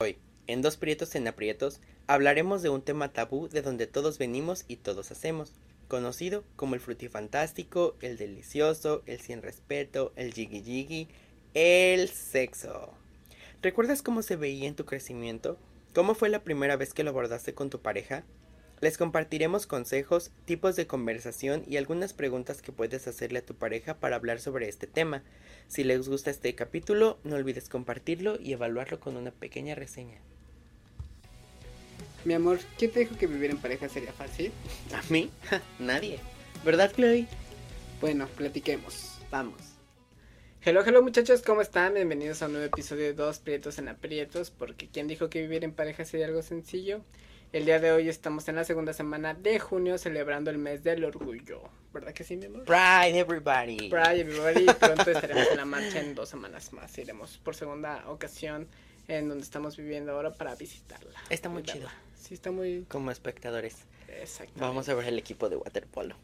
Hoy, en Dos Prietos en Aprietos, hablaremos de un tema tabú de donde todos venimos y todos hacemos, conocido como el frutifantástico, el delicioso, el sin respeto, el jiggy jiggy, el sexo. ¿Recuerdas cómo se veía en tu crecimiento? ¿Cómo fue la primera vez que lo abordaste con tu pareja? Les compartiremos consejos, tipos de conversación y algunas preguntas que puedes hacerle a tu pareja para hablar sobre este tema. Si les gusta este capítulo, no olvides compartirlo y evaluarlo con una pequeña reseña. Mi amor, ¿quién te dijo que vivir en pareja sería fácil? ¿A mí? Nadie. ¿Verdad, Chloe? Bueno, platiquemos. Vamos. Hello, hello muchachos, ¿cómo están? Bienvenidos a un nuevo episodio de Dos Prietos en Aprietos, porque ¿quién dijo que vivir en pareja sería algo sencillo? El día de hoy estamos en la segunda semana de junio celebrando el mes del orgullo. ¿Verdad que sí, mi amor? Pride, everybody. Pride, everybody. Pronto estaremos en la marcha en dos semanas más. Iremos por segunda ocasión en donde estamos viviendo ahora para visitarla. Está muy chido. Sí, está muy... Como espectadores. Exacto. Vamos a ver el equipo de waterpolo.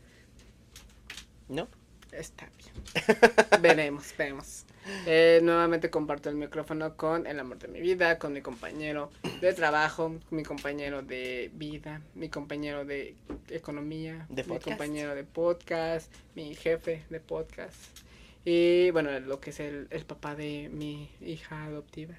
¿No? Está bien. veremos, veremos. Eh, nuevamente comparto el micrófono con el amor de mi vida, con mi compañero de trabajo, mi compañero de vida, mi compañero de economía, De mi compañero de podcast, mi jefe de podcast y bueno, lo que es el, el papá de mi hija adoptiva.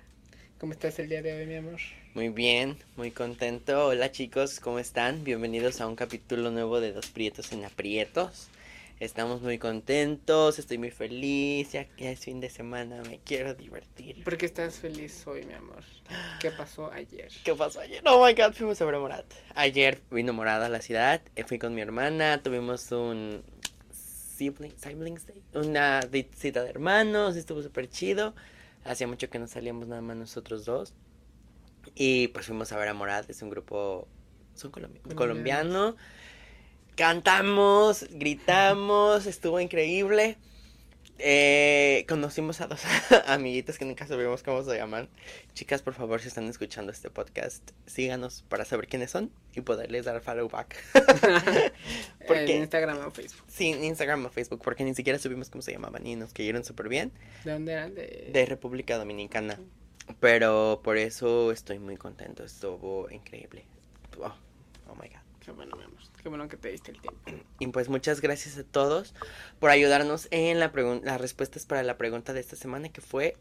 ¿Cómo estás el día de hoy, mi amor? Muy bien, muy contento. Hola chicos, ¿cómo están? Bienvenidos a un capítulo nuevo de Dos Prietos en Aprietos. Estamos muy contentos, estoy muy feliz, ya que es fin de semana, me quiero divertir. ¿Por qué estás feliz hoy, mi amor? ¿Qué pasó ayer? ¿Qué pasó ayer? Oh my god, fuimos a ver a Morat. Ayer vino Morat a la ciudad, eh, fui con mi hermana, tuvimos un sibling, siblings day, una cita de hermanos, estuvo súper chido. Hacía mucho que no salíamos nada más nosotros dos. Y pues fuimos a ver a Morat, es un grupo, son colombi- Colombianos. colombiano. Cantamos, gritamos, estuvo increíble. Eh, conocimos a dos amiguitas que nunca sabíamos cómo se llaman. Chicas, por favor, si están escuchando este podcast, síganos para saber quiénes son y poderles dar follow back. ¿Por en? Instagram o Facebook. Sí, en Instagram o Facebook, porque ni siquiera supimos cómo se llamaban y nos cayeron súper bien. ¿De dónde eran? De... De República Dominicana. Pero por eso estoy muy contento, estuvo increíble. Oh, oh my god. Qué bueno, mi amor. Qué bueno que te diste el tiempo. Y pues muchas gracias a todos por ayudarnos en la las respuestas para la pregunta de esta semana que fue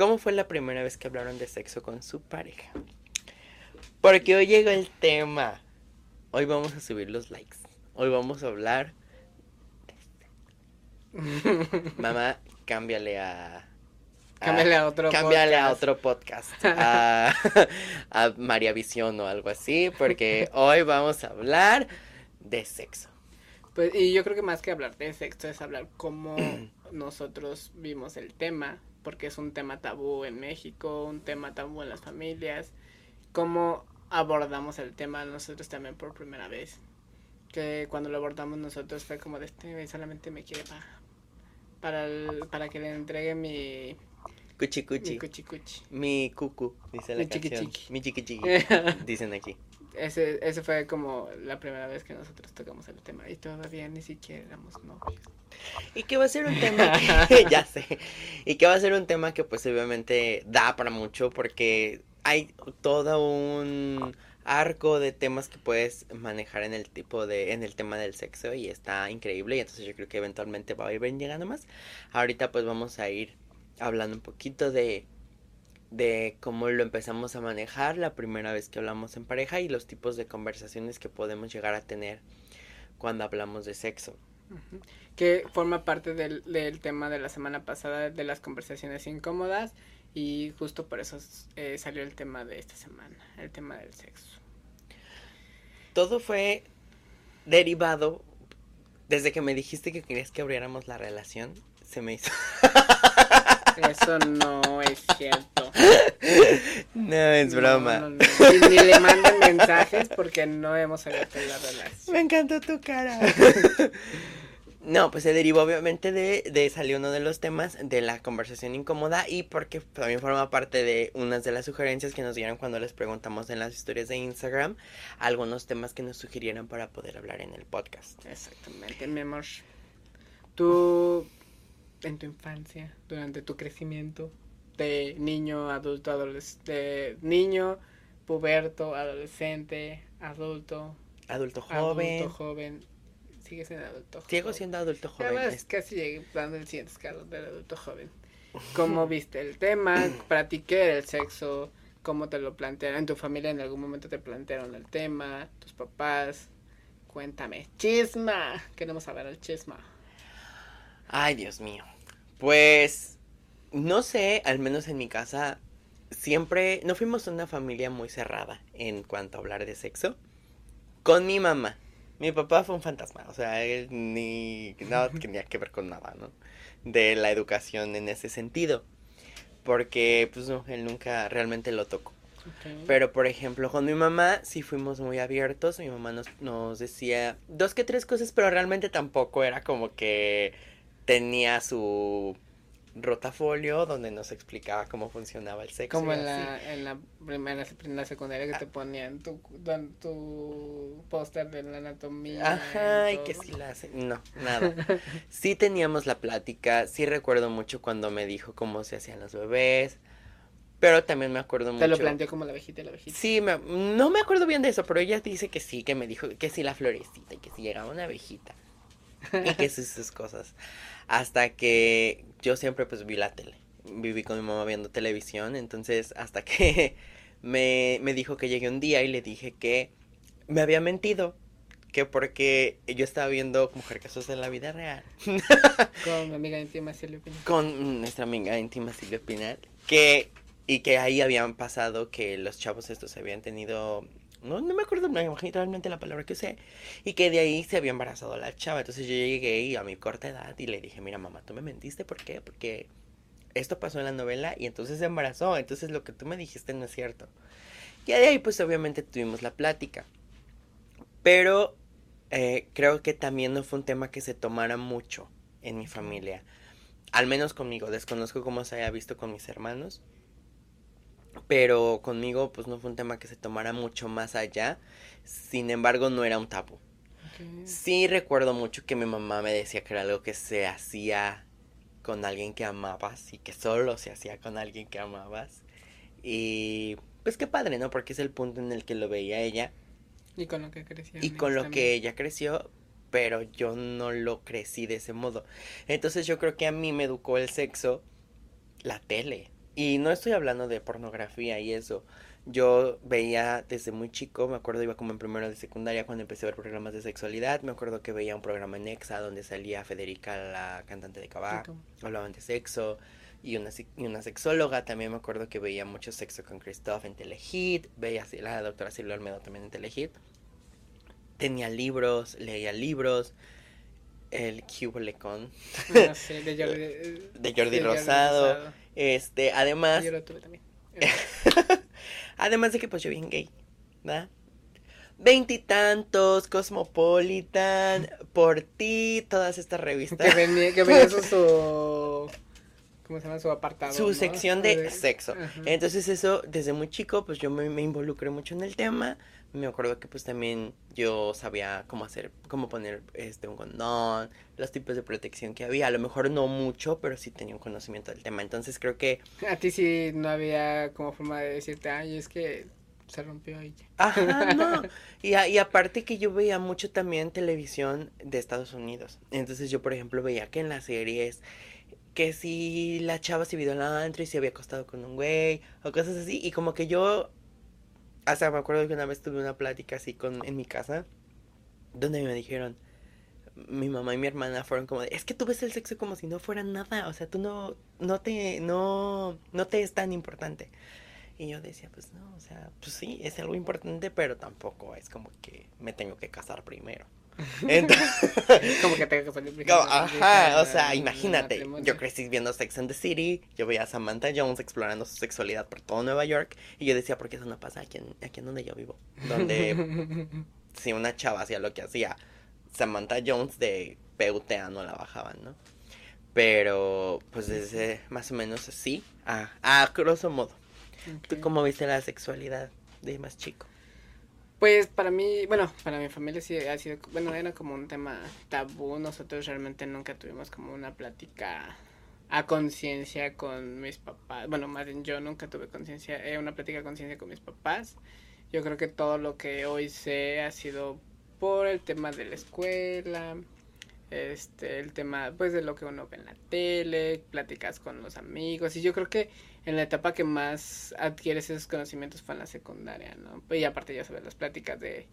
¿Cómo fue la primera vez que hablaron de sexo con su pareja? Porque hoy llegó el tema. Hoy vamos a subir los likes. Hoy vamos a hablar. Mamá, cámbiale a. Cámbiale a otro Cámbiale a podcast. otro podcast. A, a María Visión o algo así. Porque hoy vamos a hablar de sexo. Pues, y yo creo que más que hablar de sexo es hablar cómo nosotros vimos el tema, porque es un tema tabú en México, un tema tabú en las familias, cómo abordamos el tema nosotros también por primera vez. Que cuando lo abordamos nosotros fue como de este solamente me quiere para para, el- para que le entregue mi, Cuchi mi cuchi. cuchi cuchi. Mi cucu, dice la Mi chiqui canción. chiqui. Mi chiqui chiqui. Dicen aquí. Ese, ese fue como la primera vez que nosotros tocamos el tema y todavía ni siquiera éramos novios. Y que va a ser un tema que, ya sé, y que va a ser un tema que pues obviamente da para mucho porque hay todo un arco de temas que puedes manejar en el tipo de, en el tema del sexo y está increíble y entonces yo creo que eventualmente va a ir llegando más. Ahorita pues vamos a ir hablando un poquito de, de cómo lo empezamos a manejar la primera vez que hablamos en pareja y los tipos de conversaciones que podemos llegar a tener cuando hablamos de sexo. Que forma parte del, del tema de la semana pasada de las conversaciones incómodas y justo por eso eh, salió el tema de esta semana, el tema del sexo. todo fue derivado desde que me dijiste que querías que abriéramos la relación. Se me hizo. Eso no es cierto. no, es broma. No, no, no. Y ni le manden mensajes porque no hemos abierto la relación. Me encantó tu cara. No, pues se derivó obviamente de, de salió uno de los temas de la conversación incómoda y porque también forma parte de unas de las sugerencias que nos dieron cuando les preguntamos en las historias de Instagram algunos temas que nos sugirieron para poder hablar en el podcast. Exactamente, mi amor. Tú, en tu infancia, durante tu crecimiento, de niño, adulto, adolescente, niño, puberto, adolescente, adulto. Adulto joven. Adulto joven. Sigue siendo adulto joven. Sigo siendo adulto joven. Ves, casi llegué dando el siguiente escalón del adulto joven. ¿Cómo viste el tema? ¿Practiqué el sexo? ¿Cómo te lo plantearon? ¿En tu familia en algún momento te plantearon el tema? ¿Tus papás? Cuéntame. Chisma. Queremos saber el chisma. Ay, Dios mío. Pues, no sé, al menos en mi casa, siempre, no fuimos una familia muy cerrada en cuanto a hablar de sexo. Con mi mamá. Mi papá fue un fantasma, o sea, él ni nada tenía que ver con nada, ¿no? De la educación en ese sentido. Porque, pues no, él nunca realmente lo tocó. Pero, por ejemplo, con mi mamá sí fuimos muy abiertos. Mi mamá nos, nos decía dos que tres cosas, pero realmente tampoco era como que tenía su rotafolio donde nos explicaba cómo funcionaba el sexo. Como en la, en la primera, en la secundaria que te ponían tu, tu póster de la anatomía. Ajá, y todo. que sí la hace. No, nada. Sí teníamos la plática, sí recuerdo mucho cuando me dijo cómo se hacían los bebés, pero también me acuerdo mucho. Te lo planteó como la abejita y la abejita. Sí, me- no me acuerdo bien de eso, pero ella dice que sí, que me dijo que sí la florecita y que sí llegaba una abejita. Y que sí sus cosas. Hasta que yo siempre pues vi la tele. Viví con mi mamá viendo televisión, entonces hasta que me, me dijo que llegué un día y le dije que me había mentido. Que porque yo estaba viendo Mujer Casos de la Vida Real Con mi amiga íntima Silvia Piña. con nuestra amiga íntima Silvia Pinal, que y que ahí habían pasado que los chavos estos habían tenido no, no me acuerdo realmente la palabra que usé y que de ahí se había embarazado la chava, entonces yo llegué y a mi corta edad y le dije, "Mira, mamá, tú me mentiste, ¿por qué? Porque esto pasó en la novela y entonces se embarazó, entonces lo que tú me dijiste no es cierto." Y de ahí pues obviamente tuvimos la plática. Pero eh, creo que también no fue un tema que se tomara mucho en mi familia. Al menos conmigo. Desconozco cómo se haya visto con mis hermanos. Pero conmigo pues no fue un tema que se tomara mucho más allá. Sin embargo no era un tabú. Sí recuerdo mucho que mi mamá me decía que era algo que se hacía con alguien que amabas y que solo se hacía con alguien que amabas. Y pues qué padre, ¿no? Porque es el punto en el que lo veía ella Y con lo que crecía. y con lo que ella creció, pero yo no lo crecí de ese modo. Entonces yo creo que a mí me educó el sexo la tele. Y no estoy hablando de pornografía y eso. Yo veía desde muy chico, me acuerdo iba como en primero de secundaria cuando empecé a ver programas de sexualidad. Me acuerdo que veía un programa en Exa donde salía Federica, la cantante de Cabá. Hablaban de sexo. Y una, y una sexóloga, también me acuerdo que veía mucho sexo con Christoph en Telehit. Veía a la doctora Silvia Olmedo también en Telehit tenía libros, leía libros, el Cubole con No sé, de Jordi, eh, de Jordi de Rosado. Este, además, Yo lo tuve también. además de que pues yo bien gay, ¿verdad? Veintitantos, Cosmopolitan, por ti, todas estas revistas. que venía, que venía su, su. ¿Cómo se llama? Su apartado. su ¿no? sección de De- sexo. Ajá. Entonces eso, desde muy chico, pues yo me, me involucré mucho en el tema. Me acuerdo que pues también yo sabía cómo hacer, cómo poner este un condón, los tipos de protección que había. A lo mejor no mucho, pero sí tenía un conocimiento del tema. Entonces creo que, A ti sí no había como forma de decirte, ay, es que se rompió ya. ajá, no. Y, a- y aparte que yo veía mucho también televisión de Estados Unidos. Entonces yo, por ejemplo, veía que en las series que si la chava se vio al antro y se había acostado con un güey o cosas así. Y como que yo, hasta me acuerdo que una vez tuve una plática así con, en mi casa, donde me dijeron, mi mamá y mi hermana fueron como es que tú ves el sexo como si no fuera nada, o sea, tú no, no te, no, no te es tan importante. Y yo decía, pues no, o sea, pues sí, es algo importante, pero tampoco es como que me tengo que casar primero. Entonces, Como que tengo que salir primero como, ajá, o sea, imagínate, yo crecí viendo Sex and the City, yo veía a Samantha Jones explorando su sexualidad por todo Nueva York, y yo decía, ¿por qué eso no pasa aquí en, aquí en donde yo vivo? Donde si una chava hacía lo que hacía Samantha Jones de PUTA no la bajaban, ¿no? Pero, pues desde más o menos así, a, a grosso modo. ¿Tú cómo viste la sexualidad de más chico? Pues para mí, bueno, para mi familia sí ha sido, bueno, era como un tema tabú. Nosotros realmente nunca tuvimos como una plática a conciencia con mis papás. Bueno, más bien yo nunca tuve conciencia, eh, una plática de conciencia con mis papás. Yo creo que todo lo que hoy sé ha sido por el tema de la escuela, este, el tema pues de lo que uno ve en la tele, pláticas con los amigos y yo creo que en la etapa que más adquieres esos conocimientos fue en la secundaria, ¿no? Y aparte ya sabes las pláticas de,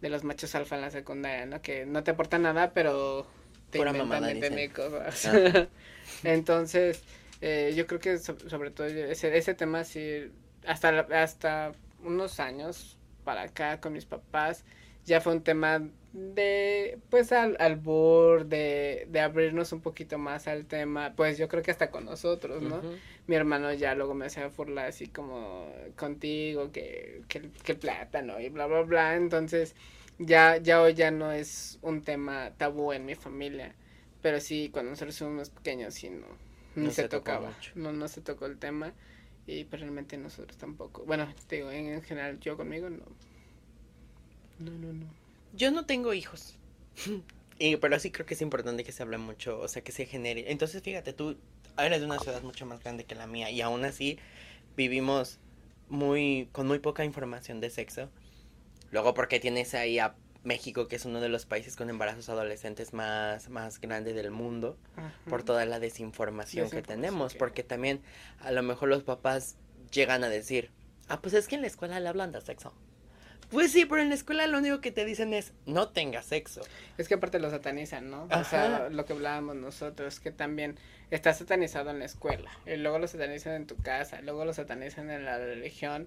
de los machos alfa en la secundaria, ¿no? Que no te aportan nada, pero te Pura inventan de cosas. Ah. Entonces, eh, yo creo que so- sobre todo ese, ese tema sí, hasta, hasta unos años para acá con mis papás, ya fue un tema de, pues, al, al bur, de, de abrirnos un poquito más al tema, pues yo creo que hasta con nosotros, ¿no? Mi hermano ya luego me hacía burla así como contigo, que, que, el- que plátano y bla, bla, bla, entonces ya, ya hoy ya no es un tema tabú en mi familia, pero sí, cuando nosotros fuimos pequeños sí no, no, No se, se tocaba, mucho. no, no se tocó el tema y pues realmente nosotros tampoco, bueno, te digo, en, en general yo conmigo no, no, no, no. Yo no tengo hijos. Y, pero sí creo que es importante que se hable mucho, o sea, que se genere. Entonces, fíjate, tú eres de una ciudad mucho más grande que la mía y aún así vivimos muy con muy poca información de sexo. Luego porque tienes ahí a México, que es uno de los países con embarazos adolescentes más más grande del mundo, por toda la desinformación, que tenemos, que- porque también a lo mejor los papás llegan a decir, "Ah, pues es que en la escuela le hablan de sexo." Pues sí, pero en la escuela lo único que te dicen es no tengas sexo. Es que aparte lo satanizan, ¿no? O sea, lo que hablábamos nosotros, que también está satanizado en la escuela, y luego lo satanizan en tu casa, luego lo satanizan en la religión,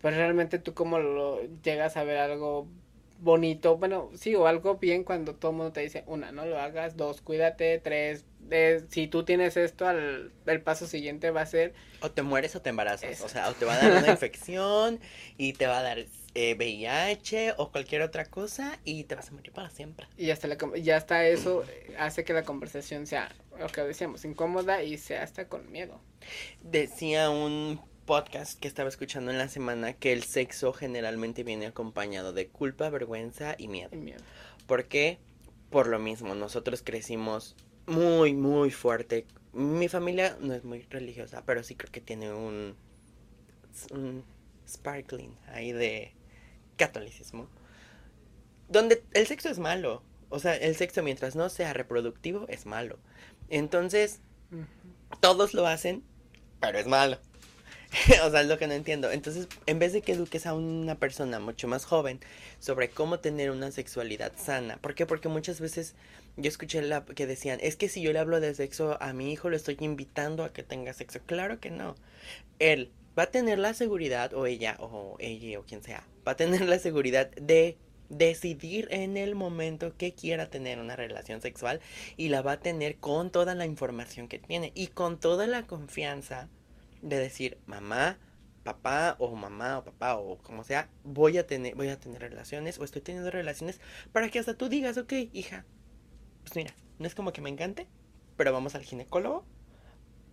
pues realmente tú como lo llegas a ver algo bonito, bueno, sí, o algo bien cuando todo el mundo te dice, una, no lo hagas, dos, cuídate, tres, eh, si tú tienes esto, al, el paso siguiente va a ser, O te mueres o te embarazas. Eso. O sea, o te va a dar una infección y te va a dar eh, VIH o cualquier otra cosa y te vas a morir para siempre. y hasta, la, ya hasta eso eh, hace que la conversación sea, lo que decíamos, incómoda y sea hasta con miedo. Decía un podcast que estaba escuchando en la semana que el sexo generalmente viene acompañado de culpa, vergüenza y miedo. Y miedo. ¿Por qué? Por lo mismo, nosotros crecimos muy, muy fuerte. Mi familia no es muy religiosa, pero sí creo que tiene un, un sparkling ahí de catolicismo. Donde el sexo es malo. O sea, el sexo mientras no sea reproductivo es malo. Entonces, todos lo hacen, pero es malo. o sea, es lo que no entiendo. Entonces, en vez de que eduques a una persona mucho más joven sobre cómo tener una sexualidad sana, ¿por qué? Porque muchas veces yo escuché la, que decían, es que si yo le hablo de sexo a mi hijo, lo estoy invitando a que tenga sexo. Claro que no. Él va a tener la seguridad, o ella, o ella, o quien sea, va a tener la seguridad de decidir en el momento que quiera tener una relación sexual y la va a tener con toda la información que tiene y con toda la confianza de decir mamá, papá o mamá o papá o como sea, voy a tener voy a tener relaciones o estoy teniendo relaciones para que hasta tú digas, ok, hija, pues mira, no es como que me encante, pero vamos al ginecólogo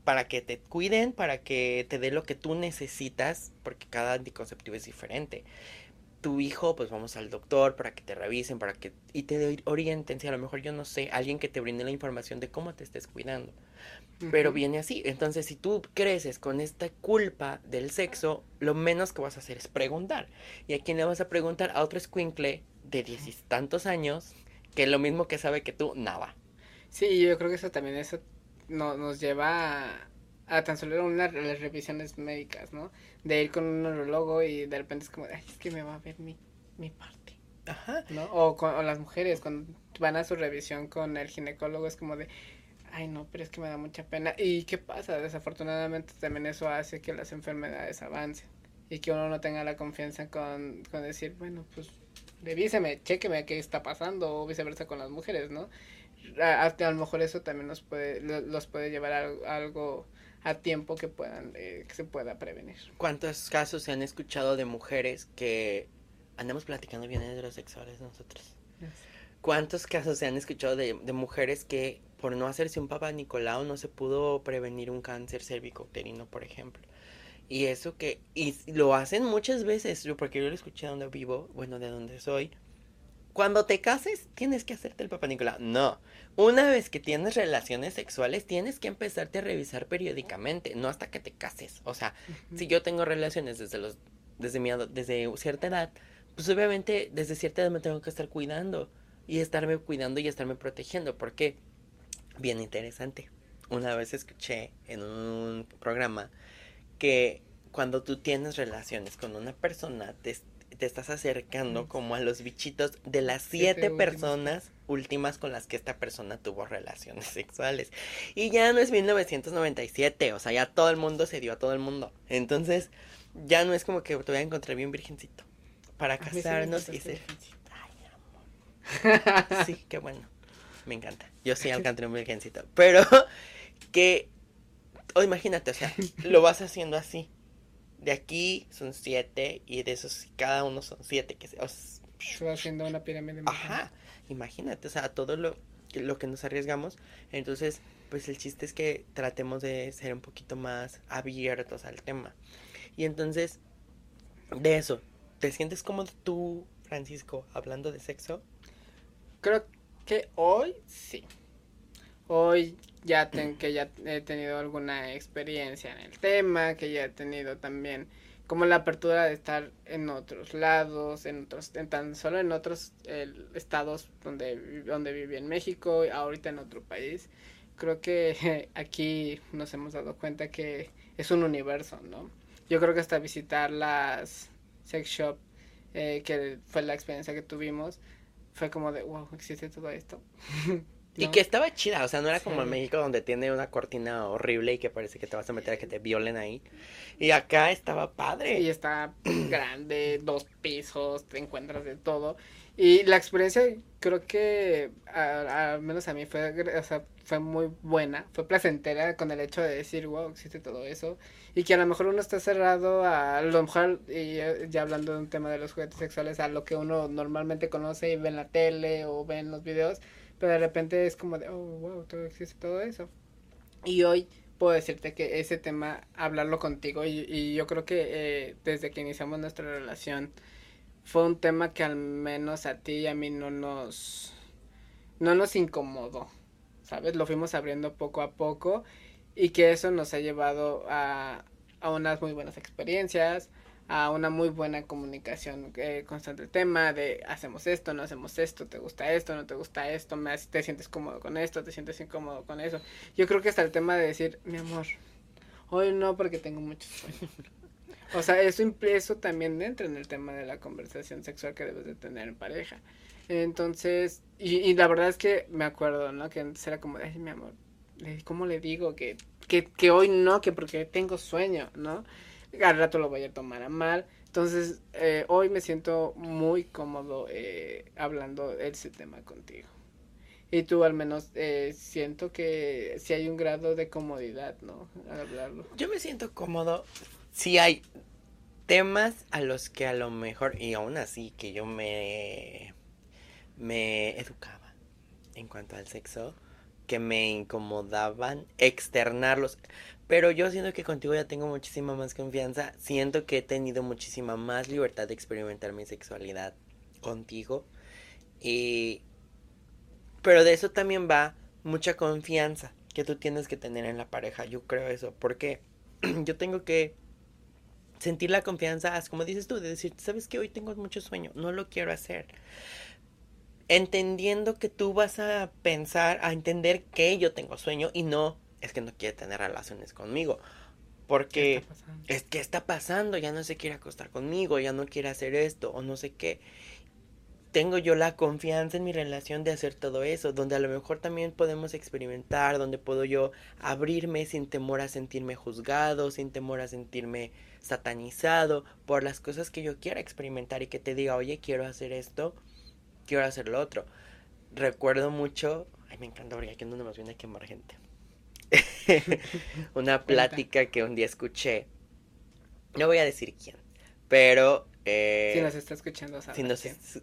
para que te cuiden, para que te dé lo que tú necesitas, porque cada anticonceptivo es diferente. Tu hijo, pues vamos al doctor para que te revisen, para que y te orienten, si a lo mejor yo no sé, alguien que te brinde la información de cómo te estés cuidando. Pero viene así. Entonces, si tú creces con esta culpa del sexo, lo menos que vas a hacer es preguntar. ¿Y a quién le vas a preguntar? A otro escuincle de diez y tantos años, que es lo mismo que sabe que tú, nada. Sí, yo creo que eso también eso no, nos lleva a, a tan solo una, las revisiones médicas, ¿no? De ir con un neurólogo y de repente es como, ay, es que me va a ver mi, mi parte, Ajá. ¿no? O, con, o las mujeres cuando van a su revisión con el ginecólogo es como de, ay, no, pero es que me da mucha pena. ¿Y qué pasa? Desafortunadamente también eso hace que las enfermedades avancen y que uno no tenga la confianza con, con decir, bueno, pues revíseme, chéqueme qué está pasando o viceversa con las mujeres, ¿no? A, a- lo mejor eso también nos puede, lo- los puede llevar a, algo- a algo a tiempo que puedan, eh, que se pueda prevenir. ¿Cuántos casos se han escuchado de mujeres que andamos platicando bien heterosexuales nosotros? ¿Cuántos casos se han escuchado de, de mujeres que por no hacerse un papá Nicolau no se pudo prevenir un cáncer cervicouterino, por ejemplo? Y eso que, y lo hacen muchas veces, yo porque yo lo escuché donde vivo, bueno, de donde soy, cuando te cases tienes que hacerte el papá Nicolau. No. Una vez que tienes relaciones sexuales tienes que empezarte a revisar periódicamente, no hasta que te cases. O sea, si yo tengo relaciones desde los desde mi desde cierta edad, pues obviamente desde cierta edad me tengo que estar cuidando y estarme cuidando y estarme protegiendo, porque bien interesante. Una vez escuché en un programa que cuando tú tienes relaciones con una persona te, te estás acercando como a los bichitos de las siete, personas últimas con las que esta persona tuvo relaciones sexuales. Y ya no es 1997, o sea, ya todo el mundo se dio a todo el mundo. Entonces, ya no es como que te voy a encontrar bien virgencito para casarnos y ser... Ay, amor. Sí, qué bueno. Me encanta. Yo sí alcancé un virgencito. Pero que, o imagínate, o sea, lo vas haciendo así. De aquí son siete y de esos cada uno son siete. Que se, va haciendo una pirámide. Ajá, imagínate, o sea, todo lo, lo que nos arriesgamos. Entonces, pues el chiste es que tratemos de ser un poquito más abiertos al tema. Y entonces, de eso, ¿te sientes cómodo tú, Francisco, hablando de sexo? Creo que hoy sí. Hoy ya que ya he tenido alguna experiencia en el tema, que ya he tenido también como la apertura de estar en otros lados, en otros, en tan solo en otros estados donde, donde viví en México, ahorita en otro país. Creo que aquí nos hemos dado cuenta que es un universo, ¿no? Yo creo que hasta visitar las sex shop, eh, que fue la experiencia que tuvimos, fue como de, wow, existe todo esto. Y que estaba chida, o sea, no era como en México donde tiene una cortina horrible y que parece que te vas a meter a que te violen ahí. Y acá estaba padre. Y está grande, dos pisos, te encuentras de todo. Y la experiencia creo que al menos a mí fue, o sea, fue muy buena, fue placentera con el hecho de decir, wow, existe todo eso. Y que a lo mejor uno está cerrado a, a lo mejor, y ya hablando de un tema de los juguetes sexuales, a lo que uno normalmente conoce y ve en la tele o ve en los videos pero de repente es como de, oh, wow, todo existe todo eso. Y hoy puedo decirte que ese tema, hablarlo contigo, y, yo creo que eh, desde que iniciamos nuestra relación, fue un tema que al menos a ti y a mí no nos, no nos incomodó, ¿sabes? Lo fuimos abriendo poco a poco y que eso nos ha llevado a, a unas muy buenas experiencias, a una muy buena comunicación eh, constante tema de hacemos esto, no hacemos esto, te gusta esto, no te gusta esto, me, te sientes cómodo con esto, te sientes incómodo con eso. Yo creo que hasta el tema de decir, mi amor, hoy no porque tengo mucho sueño. O sea, eso, eso también entra en el tema de la conversación sexual que debes de tener en pareja. Entonces, y, y la verdad es que me acuerdo, ¿no? Que antes era como, ay, mi amor, ¿cómo le digo que, que, que hoy no, que porque tengo sueño, ¿no? Al rato lo voy a tomar a mal. Entonces, eh, hoy me siento muy cómodo eh, hablando ese tema contigo. Y tú al menos eh, siento que si hay un grado de comodidad, ¿no? Al hablarlo. Yo me siento cómodo si hay temas a los que a lo mejor, y aún así que yo me, me educaba en cuanto al sexo, que me incomodaban externarlos. Pero yo siento que contigo ya tengo muchísima más confianza. Siento que he tenido muchísima más libertad de experimentar mi sexualidad contigo. Y... Pero de eso también va mucha confianza que tú tienes que tener en la pareja. Yo creo eso. Porque yo tengo que sentir la confianza, como dices tú, de decir, sabes que hoy tengo mucho sueño, no lo quiero hacer. Entendiendo que tú vas a pensar, a entender que yo tengo sueño y no es que no quiere tener relaciones conmigo. Porque es que está pasando, ya no se quiere acostar conmigo, ya no quiere hacer esto o no sé qué. Tengo yo la confianza en mi relación de hacer todo eso, donde a lo mejor también podemos experimentar, donde puedo yo abrirme sin temor a sentirme juzgado, sin temor a sentirme satanizado por las cosas que yo quiera experimentar y que te diga, oye, quiero hacer esto, quiero hacer lo otro. Recuerdo mucho, ay, me encanta porque aquí no nos viene a quemar gente una plática que un día escuché. No voy a decir quién, pero... Eh, si nos está escuchando,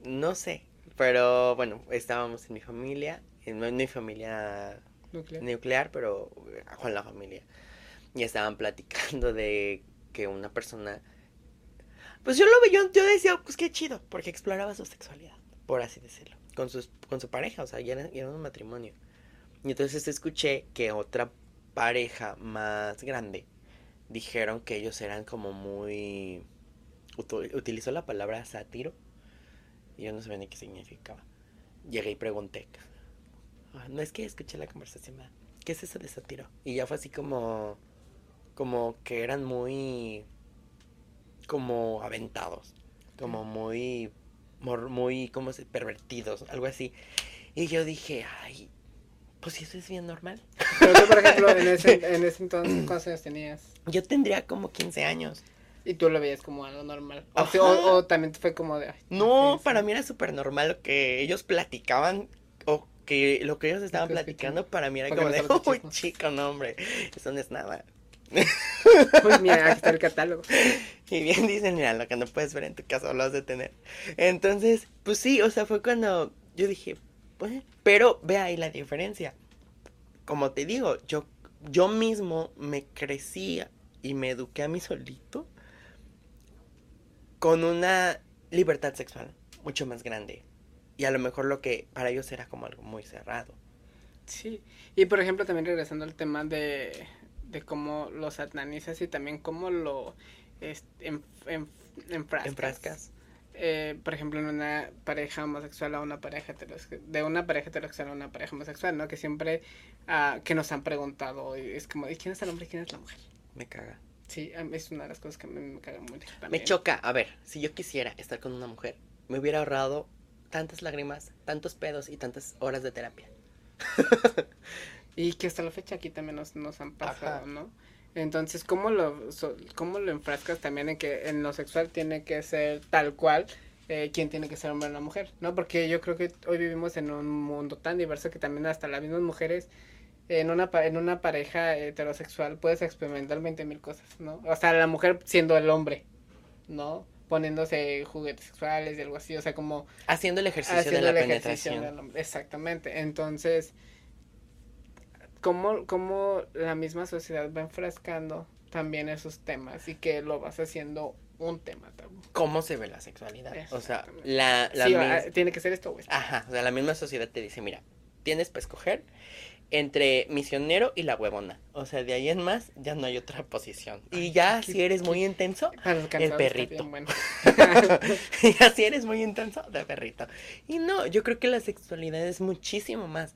no, sé, pero bueno, estábamos en mi familia, en, mi familia nuclear. pero eh, con la familia. Y estaban platicando de que una persona... Pues yo lo veía, yo decía, pues qué chido, porque exploraba su sexualidad. Por así decirlo, con, sus, con su pareja, o sea, ya era, ya era un matrimonio. Y entonces escuché que otra pareja más grande dijeron que ellos eran como muy... Utilizó la palabra sátiro. Y yo no sabía ni qué significaba. Llegué y pregunté. "Ah, No es que escuché la conversación, ¿verdad? ¿qué es eso de sátiro? Y ya fue así como... Como que eran muy... Como aventados. Como muy... Muy, como se pervertidos, algo así. Y yo dije, ay, pues eso es bien normal. Pero tú, por ejemplo, en ese, en ese entonces, ¿cuántos años tenías? Yo tendría como 15 años. Y tú lo veías como algo normal. O, también fue como de... ay, No, para mí era súper normal lo que ellos platicaban o que lo que ellos estaban platicando para mí era como de, uy, chismes". chico, no, hombre, eso no es nada. Pues mira, aquí está el catálogo. Y bien dicen, mira, lo que no puedes ver en tu casa lo has de tener. Entonces, pues sí, o sea, fue cuando yo dije, pues, pero ve ahí la diferencia. Como te digo, yo, yo mismo me crecía y me eduqué a mí solito con una libertad sexual mucho más grande. Y a lo mejor lo que para ellos era como algo muy cerrado. Sí. Y por ejemplo, también regresando al tema de, de cómo lo satanizas y también cómo lo este, en, en- enfrascas. Enfrascas. Eh, por ejemplo, en una pareja homosexual a una pareja de una pareja heterosexual a una pareja homosexual, ¿no? Que siempre, ah, que nos han preguntado, y es como, ¿y quién es el hombre y quién es la mujer? Me caga. Sí, es una de las cosas que mí me caga mucho Me también. choca. A ver, si yo quisiera estar con una mujer, me hubiera ahorrado tantas lágrimas, tantos pedos y tantas horas de terapia. Y que hasta la fecha aquí también nos, nos han pasado, Ajá. ¿no? Entonces, ¿cómo lo, so- ¿cómo lo enfrascas también en que en lo sexual tiene que ser tal cual eh, quién tiene que ser hombre o la mujer? ¿No? Porque yo creo que hoy vivimos en un mundo tan diverso que también hasta las mismas mujeres en una, en una pareja heterosexual puedes experimentar 20 mil cosas, ¿no? O sea, la mujer siendo el hombre, ¿no? Poniéndose juguetes sexuales y algo así, o sea, como Haciendo el ejercicio haciendo de la el ejercicio penetración. del hombre. Exactamente. Entonces, ¿cómo, ¿cómo la misma sociedad va enfrascando también esos temas y que lo vas haciendo un tema tabú? ¿Cómo se ve la sexualidad? O sea, la, la Sí, mis- ah, tiene que ser esto o esto. Ajá, o sea, la misma sociedad te dice, mira, tienes para escoger entre misionero y la huevona. O sea, de ahí en más ya no hay otra posición. Y ya si eres muy intenso, cansados está perrito. bueno. ya si eres muy intenso, de perrito. Y no, yo creo que la sexualidad es muchísimo más.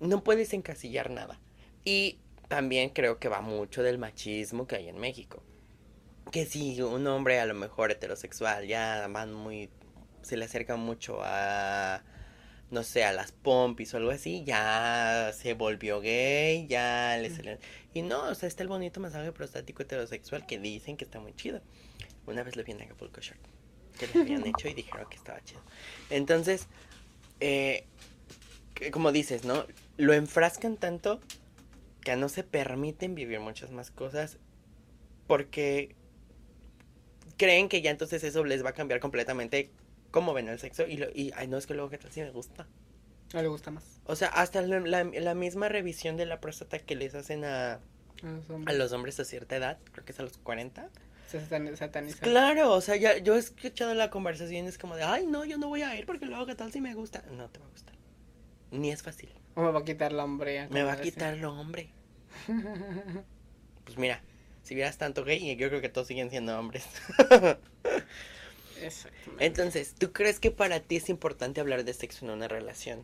No puedes encasillar nada. Y también creo que va mucho del machismo que hay en México. Que si un hombre a lo mejor heterosexual ya van muy... se le acerca mucho a... no sé, a las pompis o algo así, ya se volvió gay, ya le salió... Y no, o sea, está el bonito masaje prostático heterosexual que dicen que está muy chido. Una vez lo vi en Acapulco Short, que lo habían hecho y dijeron que estaba chido. Entonces, eh, como dices, ¿no? Lo enfrascan tanto que no se permiten vivir muchas más cosas porque creen que ya entonces eso les va a cambiar completamente cómo ven el sexo y, lo, y ay, no es que luego que tal si me gusta. No le gusta más. O sea, hasta la, la- la misma revisión de la próstata que les hacen a, A los a hombres. los hombres a cierta edad, creo que es a los 40. Se satan- sataniza. Claro, o sea, ya, yo he escuchado la conversación y es como de, ay, no, yo no voy a ir porque luego que tal si me gusta. No te va a gustar. Ni es fácil. O me va a quitar la hombría. Me va a quitar lo hombre. Pues mira, si vieras tanto gay, yo creo que todos siguen siendo hombres. Entonces, ¿tú crees que para ti es importante hablar de sexo en una relación?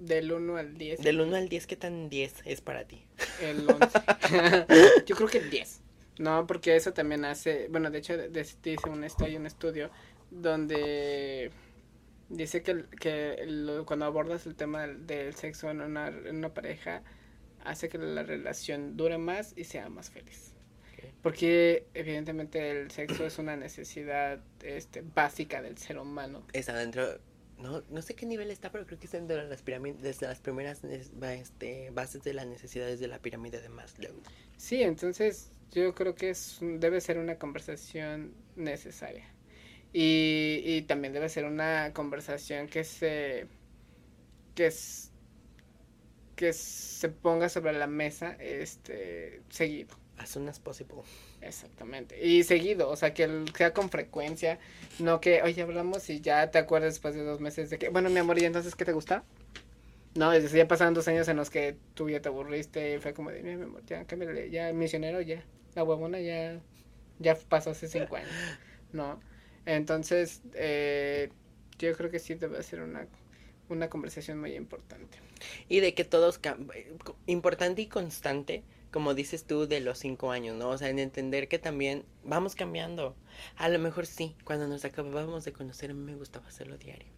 Del 1 al 10. Del 1 al 10, ¿qué tan 10 es para ti? El 11. Yo creo que el 10. No, porque eso también hace. Bueno, de hecho, dice un, hay un estudio donde dice que, que lo- cuando abordas el tema del, del sexo en una, en una pareja, hace que la relación dure más y sea más feliz. Porque, evidentemente, el sexo es una necesidad este, básica del ser humano. Está dentro, no, no sé qué nivel está, pero creo que está dentro de las pirámides, desde las primeras este, bases de las necesidades de la pirámide de Maslow. Sí, entonces yo creo que es, debe ser una conversación necesaria. Y, y también debe ser una conversación que se que es que se ponga sobre la mesa este seguido. As soon as possible. Exactamente. Y seguido, o sea, que sea con frecuencia, no que, oye, hablamos y ya te acuerdas después de dos meses de que, bueno, mi amor, ¿y entonces qué te gusta? No, es decir, ya pasaron dos años en los que tú ya te aburriste y fue como de, mi amor, ya cámbiale, ya misionero, ya, la huevona ya, ya pasó hace cinco años, ¿no? Entonces, eh, yo creo que sí debe ser una, una conversación muy importante. Y de que todos, importante y constante, como dices tú, de los cinco años, ¿no? O sea, en entender que también vamos cambiando. A lo mejor sí, cuando nos acabábamos de conocer, a me gustaba hacerlo diario.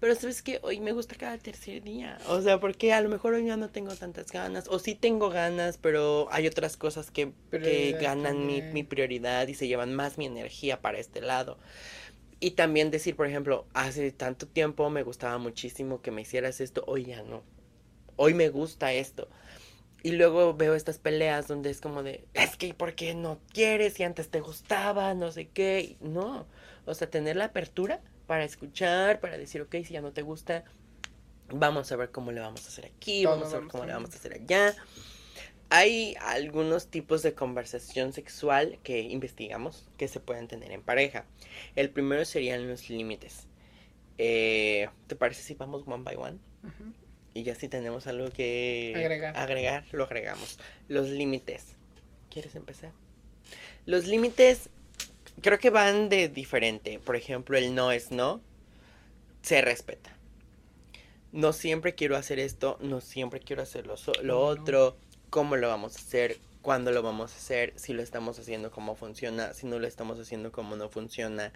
Pero sabes que hoy me gusta cada tercer día. O sea, porque a lo mejor hoy ya no tengo tantas ganas. O sí tengo ganas, pero hay otras cosas que, que ganan mi, mi prioridad y se llevan más mi energía para este lado. Y también decir, por ejemplo, hace tanto tiempo me gustaba muchísimo que me hicieras esto, hoy ya no. Hoy me gusta esto. Y luego veo estas peleas donde es como de, es que ¿por qué no quieres? Y antes te gustaba, no sé qué. No, o sea, tener la apertura para escuchar, para decir, ok, si ya no te gusta, vamos a ver cómo le vamos a hacer aquí, vamos a ver cómo le vamos a hacer allá. Hay algunos tipos de conversación sexual que investigamos que se pueden tener en pareja. El primero serían los límites. Eh, ¿Te parece si vamos one by one? Y ya si tenemos algo que agregar, lo agregamos. Los límites. ¿Quieres empezar? Los límites creo que van de diferente. Por ejemplo, el no es no. Se respeta. No siempre quiero hacer esto, no siempre quiero hacer lo, otro cómo lo vamos a hacer, cuándo lo vamos a hacer, si lo estamos haciendo, cómo funciona, si no lo estamos haciendo, cómo no funciona.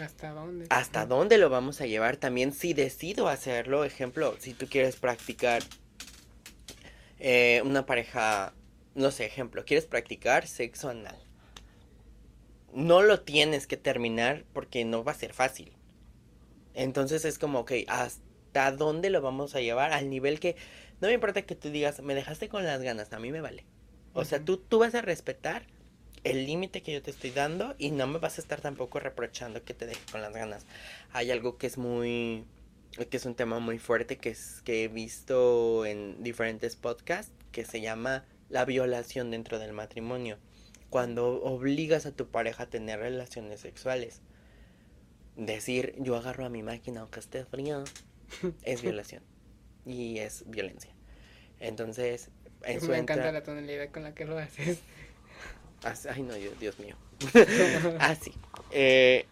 ¿Hasta dónde? ¿Hasta dónde lo vamos a llevar? También si decido hacerlo, ejemplo, si tú quieres practicar eh, una pareja, no sé, ejemplo, quieres practicar sexo anal. No lo tienes que terminar porque no va a ser fácil. Entonces es como, ok, ¿hasta dónde lo vamos a llevar? Al nivel que no me importa que tú digas, me dejaste con las ganas, a mí me vale. O sea, tú, tú vas a respetar el límite que yo te estoy dando y no me vas a estar tampoco reprochando que te deje con las ganas. Hay algo que es muy que es un tema muy fuerte que es que he visto en diferentes podcasts que se llama la violación dentro del matrimonio. Cuando obligas a tu pareja a tener relaciones sexuales. Decir, yo agarro a mi máquina aunque esté frío, es violación y es violencia. Entonces, en su Me encanta la tonalidad con la que lo haces. Ay, no, Dios, mío. Así. Ah, eh,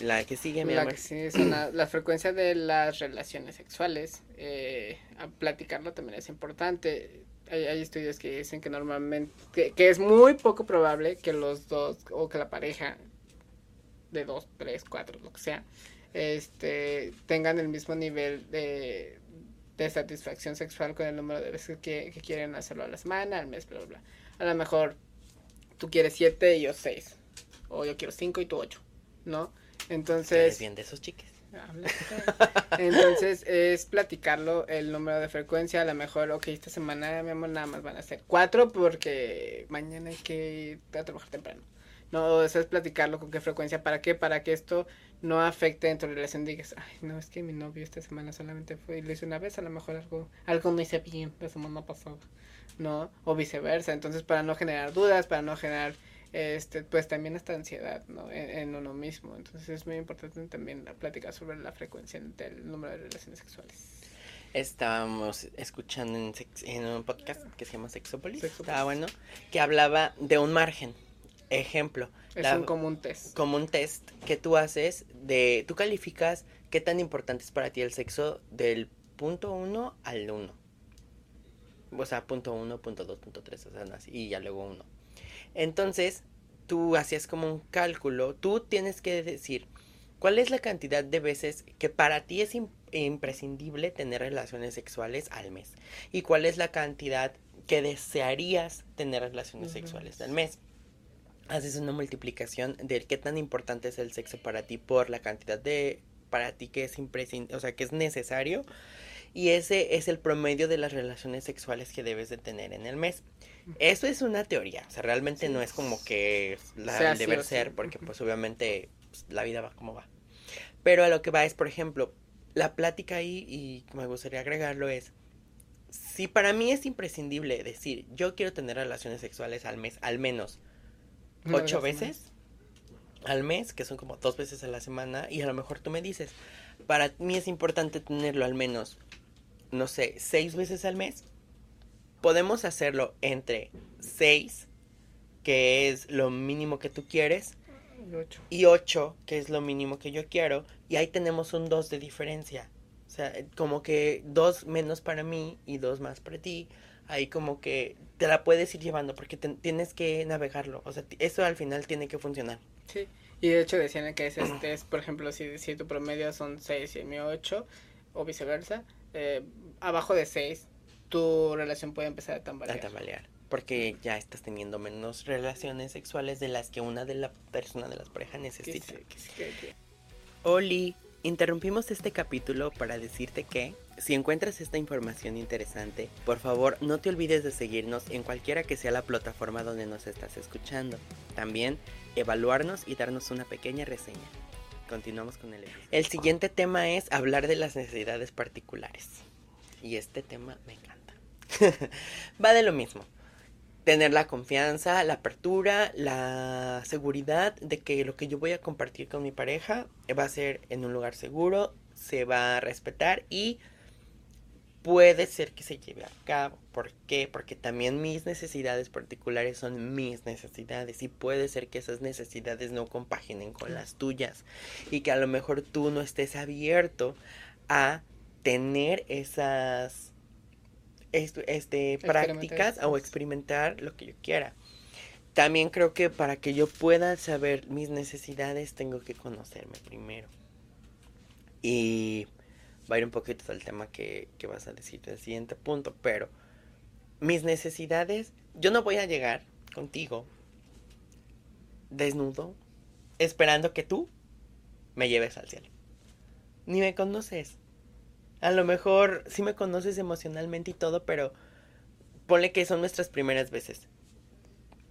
la que sigue, mi la Que sigue es la frecuencia de las relaciones sexuales. Eh, a platicarlo también es importante. Hay, hay estudios que dicen que normalmente, que, que, es muy poco probable que los dos, o que la pareja de dos, tres, cuatro, lo que sea, este, tengan el mismo nivel de, de satisfacción sexual con el número de veces que, quieren hacerlo a la semana, al mes, bla, bla, bla. A lo mejor tú quieres siete y yo seis. O yo quiero cinco y tú ocho, ¿no? Entonces... bien de esos chiques. Entonces es platicarlo, el número de frecuencia, a lo mejor, ok, esta semana, mi amor, nada más van a ser cuatro porque mañana hay que ir a trabajar temprano. No, eso es platicarlo con qué frecuencia, ¿para qué? Para que esto no afecte en tu relación. Digas, ay, no, es que mi novio esta semana solamente fue y lo hice una vez, a lo mejor algo, algo no hice bien la semana pasada, ¿no? O viceversa. Entonces, para no generar dudas, para no generar, este, pues también esta ansiedad, ¿no? En, uno mismo. Entonces, es muy importante también platicar sobre la frecuencia del número de relaciones sexuales. Estábamos escuchando en, en un podcast que se llama Sexopolis, estaba bueno, que hablaba de un margen Ejemplo. Es un, como un test. Como un test que tú haces de... Tú calificas qué tan importante es para ti el sexo del punto uno al uno. O sea, punto uno, punto dos, punto tres, o sea, así, y ya luego uno. Entonces, tú hacías como un cálculo, tú tienes que decir cuál es la cantidad de veces que para ti es imprescindible tener relaciones sexuales al mes y cuál es la cantidad que desearías tener relaciones sexuales al mes haces una multiplicación de qué tan importante es el sexo para ti por la cantidad de para ti que es imprescindible, o sea, que es necesario. Y ese es el promedio de las relaciones sexuales que debes de tener en el mes. Eso es una teoría, o sea, realmente no es como que la deber ser, porque pues obviamente pues, la vida va como va. Pero a lo que va es, por ejemplo, la plática ahí, y me gustaría agregarlo, es si para mí es imprescindible decir, yo quiero tener relaciones sexuales al mes, al menos ocho veces al mes, que son como dos veces a la semana, y a lo mejor tú me dices, para mí es importante tenerlo al menos, no sé, seis veces al mes. Podemos hacerlo entre seis, que es lo mínimo que tú quieres, Y ocho. y 8, que es lo mínimo que yo quiero, y ahí tenemos un 2 de diferencia. O sea, como que dos menos para mí y dos más para ti. Ahí como que te la puedes ir llevando porque te- tienes que navegarlo. O sea, eso al final tiene que funcionar. Sí. Y de hecho decían que es, este, es por ejemplo, si, si tu promedio son 6 y mío 8, o viceversa, eh, abajo de 6, tu relación puede empezar a A tambalear. tambalear. Porque ya estás teniendo menos relaciones sexuales de las que una de la persona de las parejas necesita. sí, que sí, que- que- Oli, interrumpimos este capítulo para decirte que si encuentras esta información interesante, por favor no te olvides de seguirnos en cualquiera que sea la plataforma donde nos estás escuchando. También evaluarnos y darnos una pequeña reseña. Continuamos con el episodio. El siguiente tema es hablar de las necesidades particulares. Y este tema me encanta. Va de lo mismo tener la confianza, la apertura, la seguridad de que lo que yo voy a compartir con mi pareja va a ser en un lugar seguro, se va a respetar y puede ser que se lleve a cabo. ¿Por qué? Porque también mis necesidades particulares son mis necesidades y puede ser que esas necesidades no compaginen con las tuyas y que a lo mejor tú no estés abierto a tener esas este, prácticas o experimentar lo que yo quiera. También creo que para que yo pueda saber mis necesidades tengo que conocerme primero. Y va a ir un poquito del tema que, que vas a decir del siguiente punto, pero mis necesidades, yo no voy a llegar contigo desnudo esperando que tú me lleves al cielo. Ni me conoces. A lo mejor sí me conoces emocionalmente y todo, pero ponle que son nuestras primeras veces.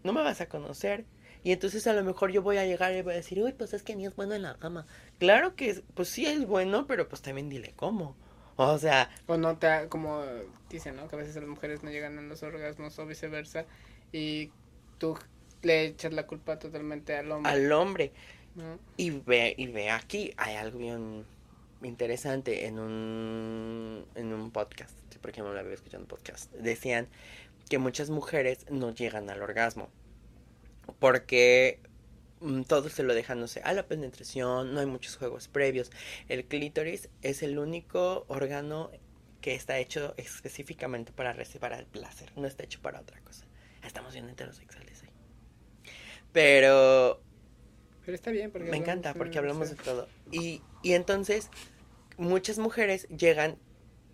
No me vas a conocer. Y entonces a lo mejor yo voy a llegar y voy a decir, uy, pues es que ni es bueno en la cama. Claro que, es- pues sí es bueno, pero pues también dile cómo. O sea, O no te, como dicen, ¿no? Que a veces las mujeres no llegan a los orgasmos o viceversa. Y tú le echas la culpa totalmente al hombre. al hombre. ¿no? Y ve, y ve aquí, hay algo bien interesante en un, en un podcast, porque no lo había escuchado en un podcast. Decían que muchas mujeres no llegan al orgasmo porque mm, todo se lo dejan, no sé, a la penetración, no hay muchos juegos previos. El clítoris es el único órgano que está hecho específicamente para recibir el placer, no está hecho para otra cosa. Estamos bien heterosexuales ahí. Pero Pero está bien porque me encanta porque de- hablamos de todo. Y, y entonces muchas mujeres llegan,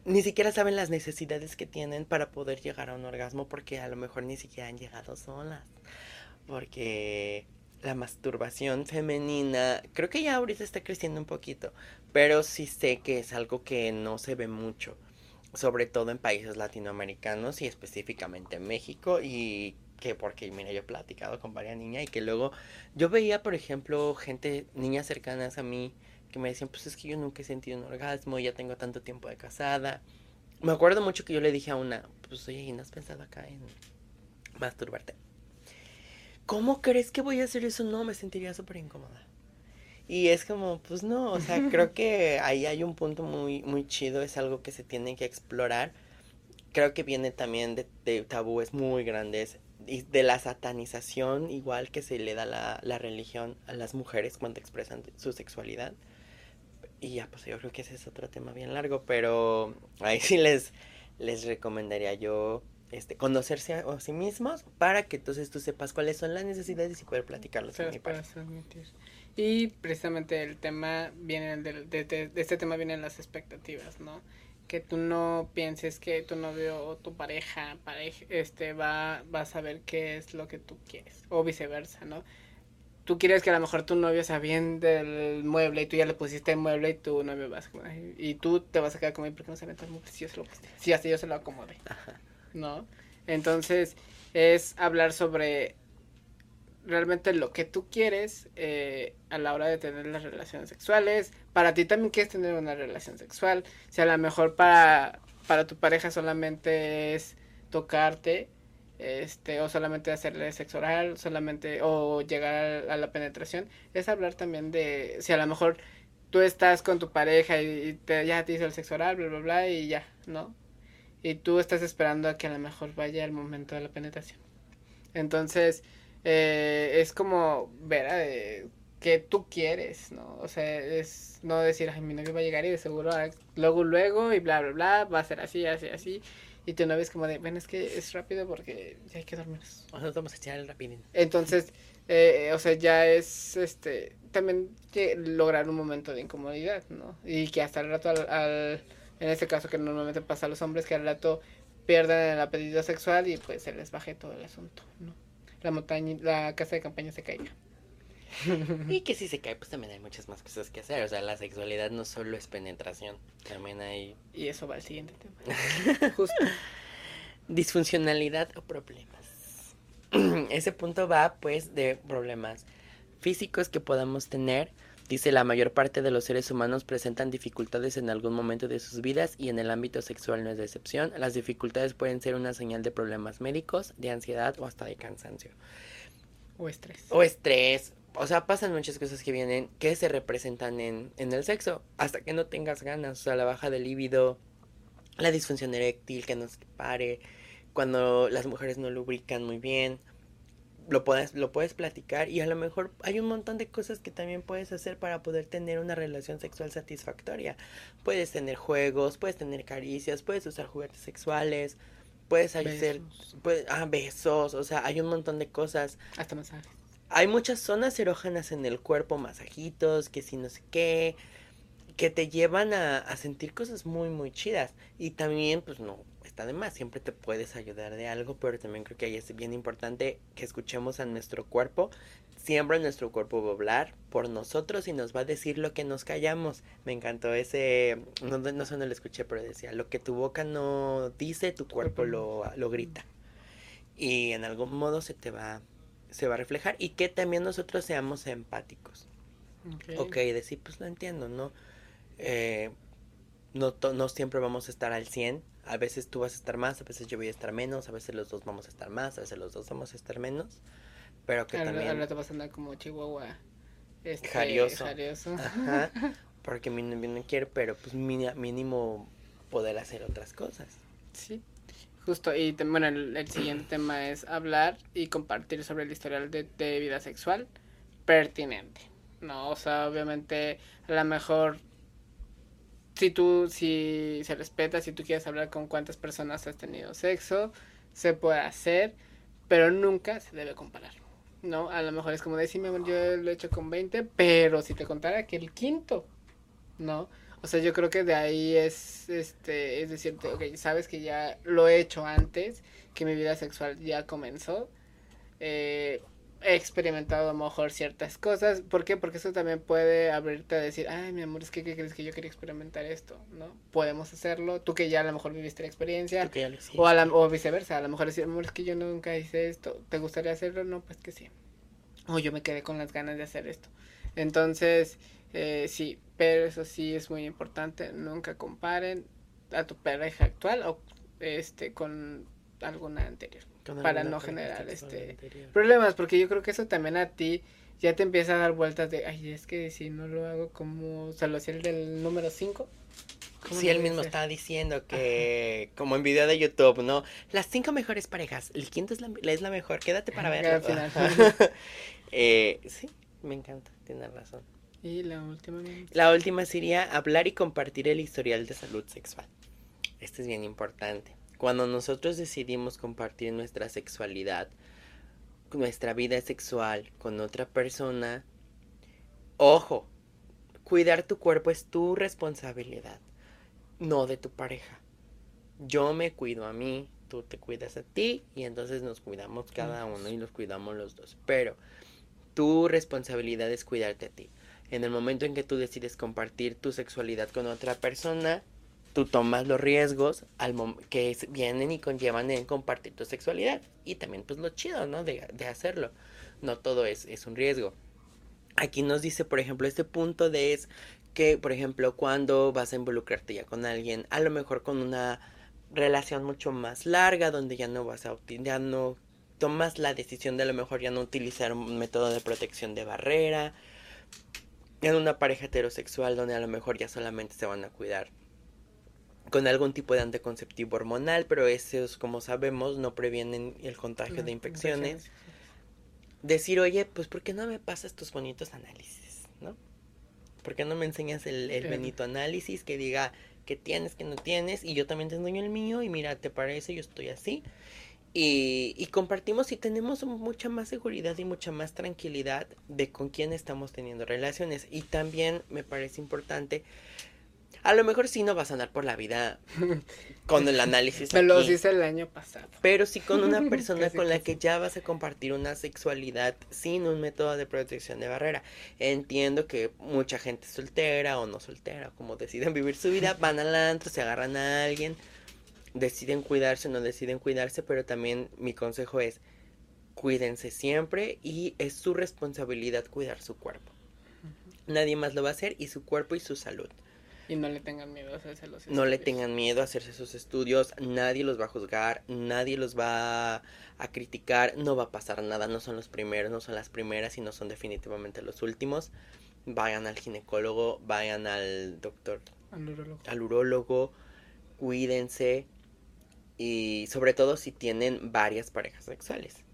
ni siquiera saben las necesidades que tienen para poder llegar a un orgasmo porque a lo mejor ni siquiera han llegado solas. Porque la masturbación femenina, creo que ya ahorita está creciendo un poquito, pero sí sé que es algo que no se ve mucho, sobre todo en países latinoamericanos y específicamente en México y que porque mira yo he platicado con varias niñas y que luego yo veía, por ejemplo, gente, niñas cercanas a mí, que me decían, pues es que yo nunca he sentido un orgasmo, ya tengo tanto tiempo de casada. Me acuerdo mucho que yo le dije a una, pues oye, ¿y no has pensado acá en masturbarte? ¿Cómo crees que voy a hacer eso? No, me sentiría súper incómoda. Y es como, pues no, o sea, creo que ahí hay un punto muy, muy chido, es algo que se tiene que explorar. Creo que viene también de, de tabúes muy grandes y de la satanización igual que se le da la, la religión a las mujeres cuando expresan su sexualidad. Y ya, pues yo creo que ese es otro tema bien largo, pero ahí sí les, les recomendaría yo este, conocerse a, a sí mismos para que entonces tú sepas cuáles son las necesidades y poder platicarlos Se con mi. Y precisamente el tema viene del- de, de- de este tema vienen las expectativas, ¿no? Que tú no pienses que tu novio o tu pareja, pareja este va, va a saber qué es lo que tú quieres. O viceversa, ¿no? Tú quieres que a lo mejor tu novio sea bien del mueble y tú ya le pusiste el mueble y tu novio va a y tú te vas a quedar como, "Ay, ¿por qué no se el mueble si yo se lo puse? Si hasta yo se lo acomodé. ¿no? Entonces es hablar sobre realmente lo que tú quieres eh, a la hora de tener las relaciones sexuales. Para ti también quieres tener una relación sexual. Si a lo mejor para para tu pareja solamente es tocarte, este, o solamente hacerle sexo oral, solamente, o llegar a, la penetración, es hablar también de, si a lo mejor tú estás con tu pareja y, te, ya te hizo el sexo oral, bla, bla, bla, y ya, ¿no? Y tú estás esperando a que a lo mejor vaya el momento de la penetración. Entonces, eh, es como ver a, eh, que tú quieres, ¿no? O sea, es no decir, ay, mi novio va a llegar y de seguro ah, luego, luego y bla, bla, bla, va a ser así, así, así. Y tu novio es como de, bueno, es que es rápido porque ya hay que dormir. O sea, vamos a echar el rapidín. Entonces, eh, o sea, ya es, este, también lograr un momento de incomodidad, ¿no? Y que hasta el rato, al, en este caso que normalmente pasa a los hombres, que al rato pierdan el apetito sexual y pues se les baje todo el asunto, ¿no? La montaña, la casa de campaña se caiga. y que si se cae, pues también hay muchas más cosas que hacer. O sea, la sexualidad no solo es penetración, también hay... Y eso va al siguiente tema. Justo. Disfuncionalidad o problemas. Ese punto va, pues, de problemas físicos que podamos tener. Dice, la mayor parte de los seres humanos presentan dificultades en algún momento de sus vidas y en el ámbito sexual no es de excepción. Las dificultades pueden ser una señal de problemas médicos, de ansiedad o hasta de cansancio. O estrés. O estrés, o sea, pasan muchas cosas que vienen que se representan en, en el sexo. Hasta que no tengas ganas. O sea, la baja de líbido, la disfunción eréctil que nos pare, cuando las mujeres no lubrican muy bien. Lo puedes, lo puedes platicar y a lo mejor hay un montón de cosas que también puedes hacer para poder tener una relación sexual satisfactoria. Puedes tener juegos, puedes tener caricias, puedes usar juguetes sexuales, puedes hacer puedes, ah, besos, o sea, hay un montón de cosas. Hasta masajes hay muchas zonas erógenas en el cuerpo, masajitos, que si no sé qué, que te llevan a, a, sentir cosas muy, muy chidas. Y también, pues no, está de más, siempre te puedes ayudar de algo, pero también creo que ahí es bien importante que escuchemos a nuestro cuerpo. Siempre nuestro cuerpo va a hablar por nosotros y nos va a decir lo que nos callamos. Me encantó ese, no, no sé dónde lo escuché, pero decía, lo que tu boca no dice, tu cuerpo lo, lo grita. Y en algún modo se te va se va a reflejar y que también nosotros seamos empáticos. Ok, decir, pues lo entiendo, ¿no? Eh, no, no siempre vamos a estar al 100, a veces tú vas a estar más, a veces yo voy a estar menos, a veces los dos vamos a estar más, a veces los dos vamos a estar menos, pero que también... Ahora te vas a andar como chihuahua. Este, jarioso. Ajá, porque mi novio no quiere, pero pues mínimo poder hacer otras cosas. Sí. Justo, y bueno, el, siguiente tema es hablar y compartir sobre el historial de, vida sexual pertinente, ¿no? O sea, obviamente, a lo mejor, si tú, si se respeta, si tú quieres hablar con cuántas personas has tenido sexo, se puede hacer, pero nunca se debe comparar, ¿no? A lo mejor es como decirme, yo lo he hecho con 20, pero si te contara que el quinto, ¿no? O sea, yo creo que de ahí es, este, es decirte, ok, sabes que ya lo he hecho antes, que mi vida sexual ya comenzó. Eh, he experimentado a lo mejor ciertas cosas. ¿Por qué? Porque eso también puede abrirte a decir, ay, mi amor, es que ¿qué crees que yo quería experimentar esto? ¿No? Podemos hacerlo. Tú que ya a lo mejor viviste la experiencia. o, a la, o viceversa. A lo mejor decir, amor, es que yo nunca hice esto. ¿Te gustaría hacerlo? No, pues que sí. O yo me quedé con las ganas de hacer esto. Entonces, eh, sí, pero eso sí es muy importante, nunca comparen a tu pareja actual o este con alguna anterior para no generar este problemas, porque yo creo que eso también a ti ya te empieza a dar vueltas de, ay, es que si no lo hago como, o sea, lo hacía el del número 5. Sí, él mismo estaba diciendo que, como en video de YouTube, ¿no? Las cinco mejores parejas, el quinto es la, es la mejor, quédate para verlo. eh, sí, me encanta, tienes razón. Y la última. La última sería hablar y compartir el historial de salud sexual. Esto es bien importante. Cuando nosotros decidimos compartir nuestra sexualidad, nuestra vida sexual con otra persona, ojo, cuidar tu cuerpo es tu responsabilidad, no de tu pareja. Yo me cuido a mí, tú te cuidas a ti y entonces nos cuidamos cada uno y nos cuidamos los dos. Pero tu responsabilidad es cuidarte a ti en el momento en que tú decides compartir tu sexualidad con otra persona, tú tomas los riesgos al que vienen y conllevan en compartir tu sexualidad. Y también pues lo chido, ¿no? De, de hacerlo. No todo es, es un riesgo. Aquí nos dice, por ejemplo, este punto de es que, por ejemplo, cuando vas a involucrarte ya con alguien, a lo mejor con una relación mucho más larga, donde ya no vas a ya no tomas la decisión de a lo mejor ya no utilizar un método de protección de barrera. En una pareja heterosexual donde a lo mejor ya solamente se van a cuidar con algún tipo de anticonceptivo hormonal, pero esos, como sabemos, no previenen el contagio de infecciones. Decir, oye, pues ¿por qué no me pasas tus bonitos análisis? ¿No? ¿Por qué no me enseñas el, el benito análisis que diga que tienes, que no tienes? Y yo también te enseño el mío y mira, ¿te parece? Yo estoy así. Y, y, compartimos y tenemos mucha más seguridad y mucha más tranquilidad de con quién estamos teniendo relaciones. Y también me parece importante a lo mejor sí no vas a andar por la vida con el análisis. Me lo hice el año pasado. Pero sí con una persona con la que ya vas a compartir una sexualidad sin un método de protección de barrera. Entiendo que mucha gente soltera o no soltera, como deciden vivir su vida, van al antro, se agarran a alguien, deciden cuidarse o no deciden cuidarse, pero también mi consejo es cuídense siempre y es su responsabilidad cuidar su cuerpo. Nadie más lo va a hacer y su cuerpo y su salud. Y no le tengan miedo a hacerse los estudios. No le tengan miedo a hacerse sus estudios, nadie los va a juzgar, nadie los va a criticar, no va a pasar nada, no son los primeros, no son las primeras y no son definitivamente los últimos. Vayan al ginecólogo, vayan al doctor, al urólogo, al urólogo cuídense y sobre todo si tienen varias parejas sexuales.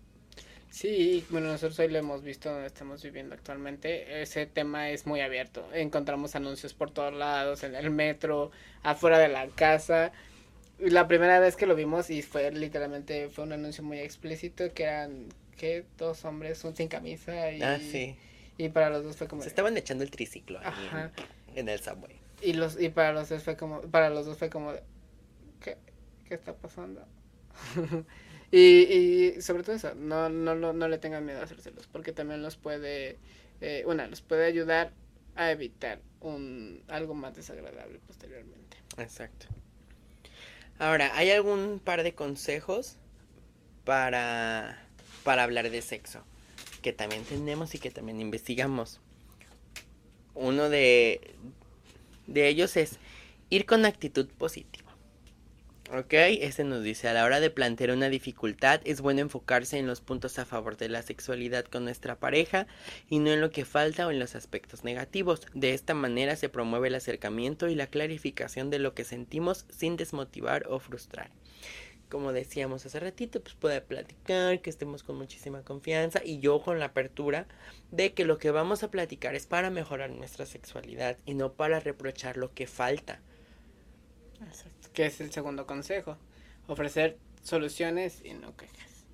Sí, bueno, nosotros hoy lo hemos visto donde estamos viviendo actualmente. Ese tema es muy abierto. Encontramos anuncios por todos lados, en el metro, afuera de la casa. La primera vez que lo vimos y fue literalmente, fue un anuncio muy explícito que eran, que Dos hombres, un sin camisa y... Ah, sí. Y para los dos fue como... Se estaban echando el triciclo En, el subway. Y, los, y para los dos fue como, para los dos fue como, ¿qué, qué está pasando? Y, y sobre todo eso, no, no, no, le tengan miedo a hacérselos, porque también los puede, eh, una, los puede ayudar a evitar un algo más desagradable posteriormente. Exacto. Ahora, ¿hay algún par de consejos para, para hablar de sexo? Que también tenemos y que también investigamos. Uno de, de ellos es ir con actitud positiva. Ok, este nos dice, a la hora de plantear una dificultad es bueno enfocarse en los puntos a favor de la sexualidad con nuestra pareja y no en lo que falta o en los aspectos negativos. De esta manera se promueve el acercamiento y la clarificación de lo que sentimos sin desmotivar o frustrar. Como decíamos hace ratito, pues puede platicar, que estemos con muchísima confianza y yo con la apertura de que lo que vamos a platicar es para mejorar nuestra sexualidad y no para reprochar lo que falta. Que es el segundo consejo. Ofrecer soluciones y no quejas.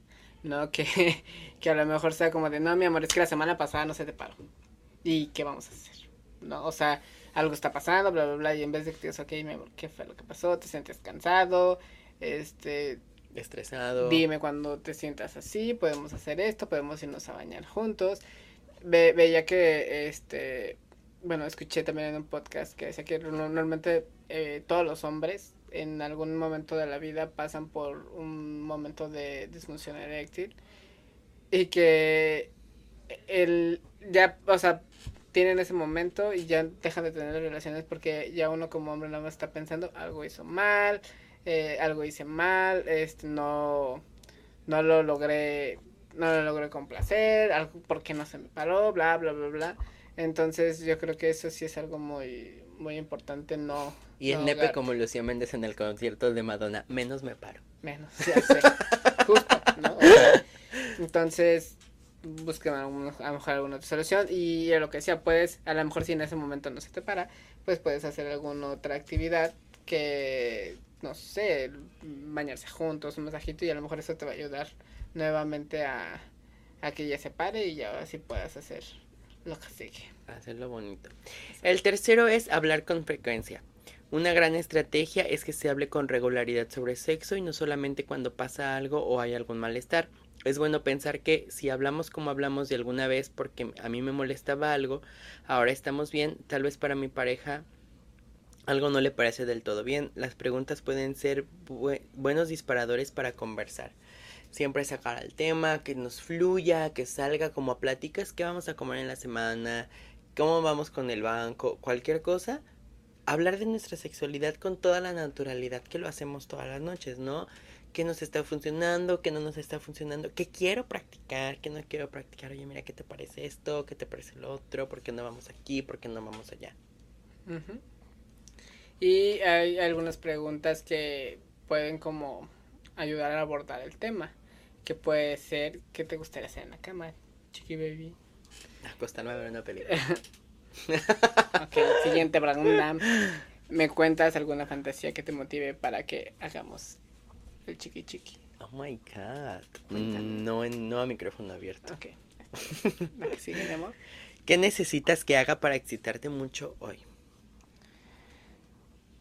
No que, que a lo mejor sea como de, no, mi amor, es que la semana pasada no se te paró. ¿Y qué vamos a hacer? No, o sea, algo está pasando, bla, bla, bla, y en vez de que te digas, ok, mi amor, ¿qué fue lo que pasó? ¿Te sientes cansado? Este... Estresado. Dime cuando te sientas así, podemos hacer esto, podemos irnos a bañar juntos. Ve, veía que, este, bueno, escuché también en un podcast que decía que normalmente eh, todos los hombres en algún momento de la vida pasan por un momento de disfunción eréctil y que el ya, o sea, tienen ese momento y ya dejan de tener relaciones porque ya uno como hombre nada más está pensando algo hizo mal, eh, algo hice mal, este no no lo logré no lo logré complacer, algo porque no se me paró, bla bla bla bla. Entonces yo creo que eso sí es algo muy muy importante no y el nepe como Lucía Méndez en el concierto de Madonna, menos me paro. Menos, ya sé. Justo, ¿no? entonces, busquen a, lo mejor alguna otra solución. Y a lo que decía, puedes, a lo mejor si en ese momento no se te para, pues puedes hacer alguna otra actividad que, no sé, bañarse juntos, un masajito, y a lo mejor eso te va a ayudar nuevamente a, a que ya se pare y ya así puedas hacer lo que sigue. Hacerlo bonito. El tercero es hablar con frecuencia. Una gran estrategia es que se hable con regularidad sobre sexo y no solamente cuando pasa algo o hay algún malestar. Es bueno pensar que si hablamos como hablamos de alguna vez porque a mí me molestaba algo, ahora estamos bien, tal vez para mi pareja algo no le parece del todo bien. Las preguntas pueden ser buenos disparadores para conversar. Siempre sacar al tema, que nos fluya, que salga como a pláticas, qué vamos a comer en la semana, cómo vamos con el banco, cualquier cosa hablar de nuestra sexualidad con toda la naturalidad que lo hacemos todas las noches, ¿no? ¿Qué nos está funcionando? ¿Qué no nos está funcionando? ¿Qué quiero practicar? ¿Qué no quiero practicar? Oye, mira, ¿qué te parece esto? ¿Qué te parece lo otro? ¿Por qué no vamos aquí? ¿Por qué no vamos allá? Y hay algunas preguntas que pueden como ayudar a abordar el tema. Que puede ser, ¿qué te gustaría hacer en la cama, chiqui baby? Acostarme a ver una película. ok, siguiente pregunta. ¿Me cuentas alguna fantasía que te motive para que hagamos el chiqui chiqui? Oh my god. No, no a micrófono abierto. Ok. sigue, amor? ¿Qué necesitas que haga para excitarte mucho hoy?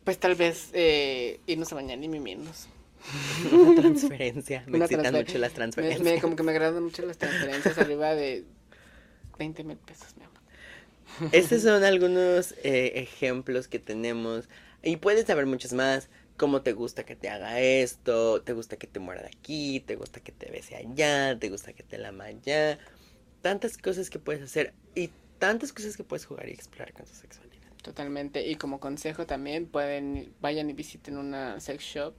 Pues tal vez eh, irnos a bañar y mimirnos. Una transferencia. Me excitan mucho las transferencias. Me, como que me agradan mucho las transferencias arriba de 20 mil pesos, mi amor. Estos son algunos eh, ejemplos que tenemos. Y puedes saber muchos más. ¿Cómo te gusta que te haga esto? ¿Te gusta que te muerda aquí? ¿Te gusta que te bese allá? ¿Te gusta que te lama allá? Tantas cosas que puedes hacer y tantas cosas que puedes jugar y explorar con tu sexualidad. Totalmente. Y como consejo también pueden, vayan y visiten una sex shop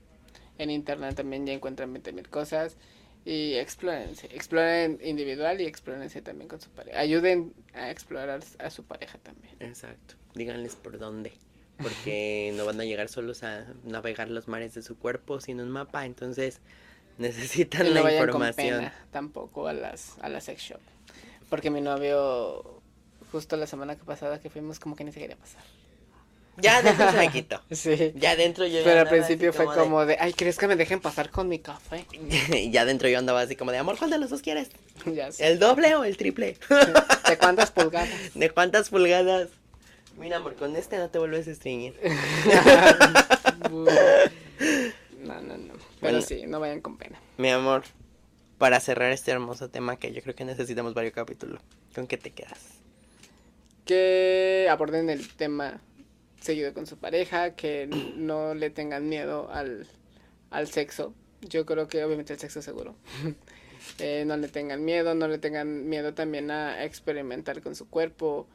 en internet también ya encuentran 20 mil cosas. Y explórense, exploren individual y explórense también con su pareja. Ayuden a explorar a su pareja también. Exacto. Díganles por dónde. Porque no van a llegar solos a navegar los mares de su cuerpo sin un mapa. Entonces necesitan la información. tampoco a las, a la sex shop. Porque mi novio, justo la semana pasada que fuimos, como que ni se quería pasar. Ya dentro se me quitó. Sí. Ya dentro yo. Pero al principio fue como de... ay, ¿crees que me dejen pasar con mi café? y ya dentro yo andaba así como de, amor, ¿cuál de los dos quieres? Ya sé. ¿El doble o el triple? ¿De cuántas pulgadas? ¿De cuántas pulgadas? Mira, amor, con este no te vuelves a estreñir. no, no, no. Pero sí, no vayan con pena. Mi amor, para cerrar este hermoso tema que yo creo que necesitamos varios capítulos, ¿con qué te quedas? Que aborden el tema seguido con su pareja, que no le tengan miedo al, al sexo. Yo creo que obviamente el sexo seguro. eh, no le tengan miedo, no le tengan miedo también a experimentar con su cuerpo.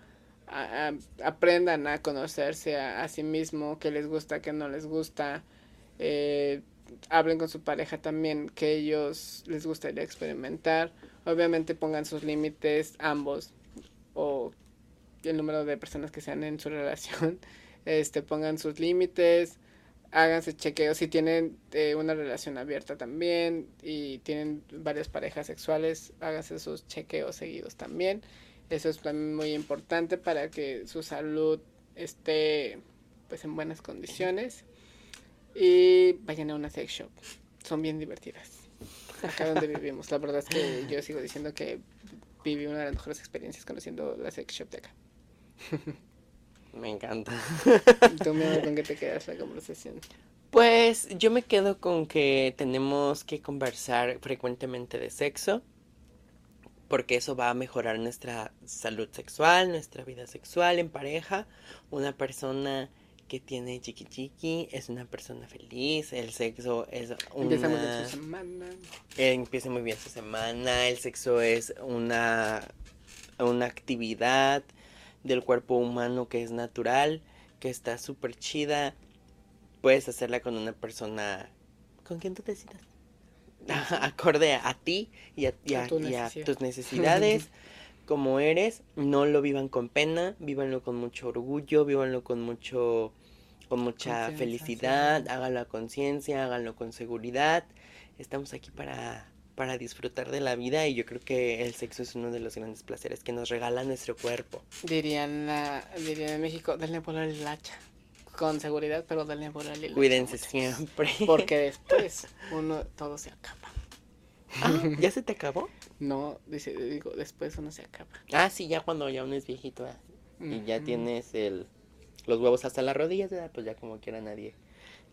aprendan a conocerse a, sí mismo, qué les gusta, qué no les gusta. Eh, hablen con su pareja también, que ellos les gustaría experimentar. Obviamente pongan sus límites ambos o el número de personas que sean en su relación este, pongan sus límites, háganse chequeos si tienen eh, una relación abierta también y tienen varias parejas sexuales, háganse sus chequeos seguidos también. Eso es también muy importante para que su salud esté pues en buenas condiciones. Y vayan a una sex shop. Son bien divertidas. Acá donde vivimos. La verdad es que yo sigo diciendo que viví una de las mejores experiencias conociendo la sex shop de acá. Me encanta. ¿Tú, me con qué te quedas la conversación? Pues yo me quedo con que tenemos que conversar frecuentemente de sexo, porque eso va a mejorar nuestra salud sexual, nuestra vida sexual en pareja. Una persona que tiene chiqui chiqui es una persona feliz, el sexo es una... Empieza muy bien su semana. empieza muy bien su semana, el sexo es una, una actividad del cuerpo humano que es natural, que está súper chida. Puedes hacerla con una persona con quien tú decidas. Acorde a, ti y a, tus necesidades, como eres. No lo vivan con pena, vívanlo con mucho orgullo, vívanlo con mucho con mucha felicidad, háganlo a conciencia, háganlo con seguridad. Estamos aquí para para disfrutar de la vida y yo creo que el sexo es uno de los grandes placeres que nos regala nuestro cuerpo. Dirían, la, dirían en México, denle por el hacha. Con seguridad, pero denle por el hacha. Cuídense siempre. Porque después uno, todo se acaba. Ah, ¿Ya se te acabó? No, dice, digo, después uno se acaba. Ah, sí, ya cuando ya uno es viejito ah, y ya tienes el, los huevos hasta las rodillas, pues ya como quiera nadie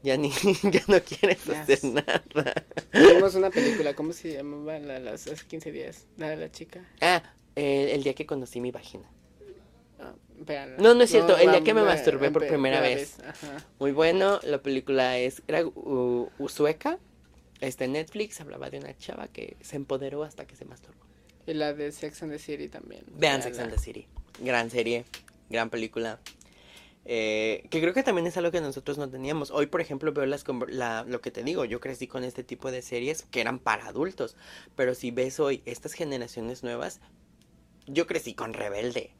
ya ni ya no quieres hacer nada. Vimos una película, ¿cómo se llamaba? La, las, hace 15 días, la de la chica. Ah, el día que conocí mi vagina. Ah, no, no es cierto, el día que me masturbé por primera vez. Muy bueno, la película es, era uh, sueca, está en Netflix, hablaba de una chava que se empoderó hasta que se masturbó. Y la de Sex and the City también. Vean Sex and the City, gran serie, gran película. Eh, que creo que también es algo que nosotros no teníamos. Hoy, por ejemplo, veo las la, lo que te digo, yo crecí con este tipo de series que eran para adultos, pero si ves hoy estas generaciones nuevas, yo crecí con Rebelde,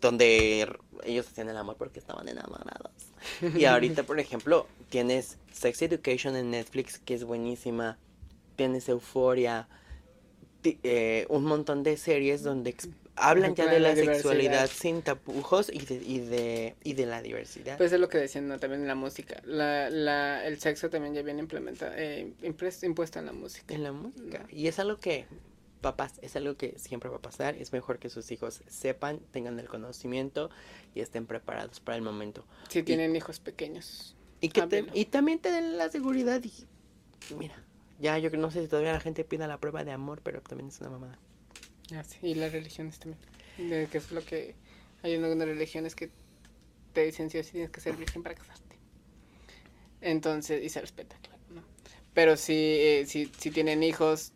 donde ellos hacían el amor porque estaban enamorados. Y ahorita, por ejemplo, tienes Sex Education en Netflix, que es buenísima, tienes Euforia, eh, un montón de series donde hablan ya de la, sexualidad sin tapujos y de, y de, y de la diversidad. Pues es lo que decían también en la música. La, la, el sexo también ya viene implementado, eh, impuesto en la música. En la música. Y es algo que, papás, es algo que siempre va a pasar. Es mejor que sus hijos sepan, tengan el conocimiento y estén preparados para el momento. Si tienen hijos pequeños. Y, que y también te den la seguridad y mira, ya yo no sé si todavía la gente pida la prueba de amor, pero también es una mamada. Ah, sí, y las religiones también. Que es lo que hay algunas religiones que te dicen si o si tienes que ser virgen para casarte. Entonces, y se respeta, claro, ¿no? Pero si, eh, si, si tienen hijos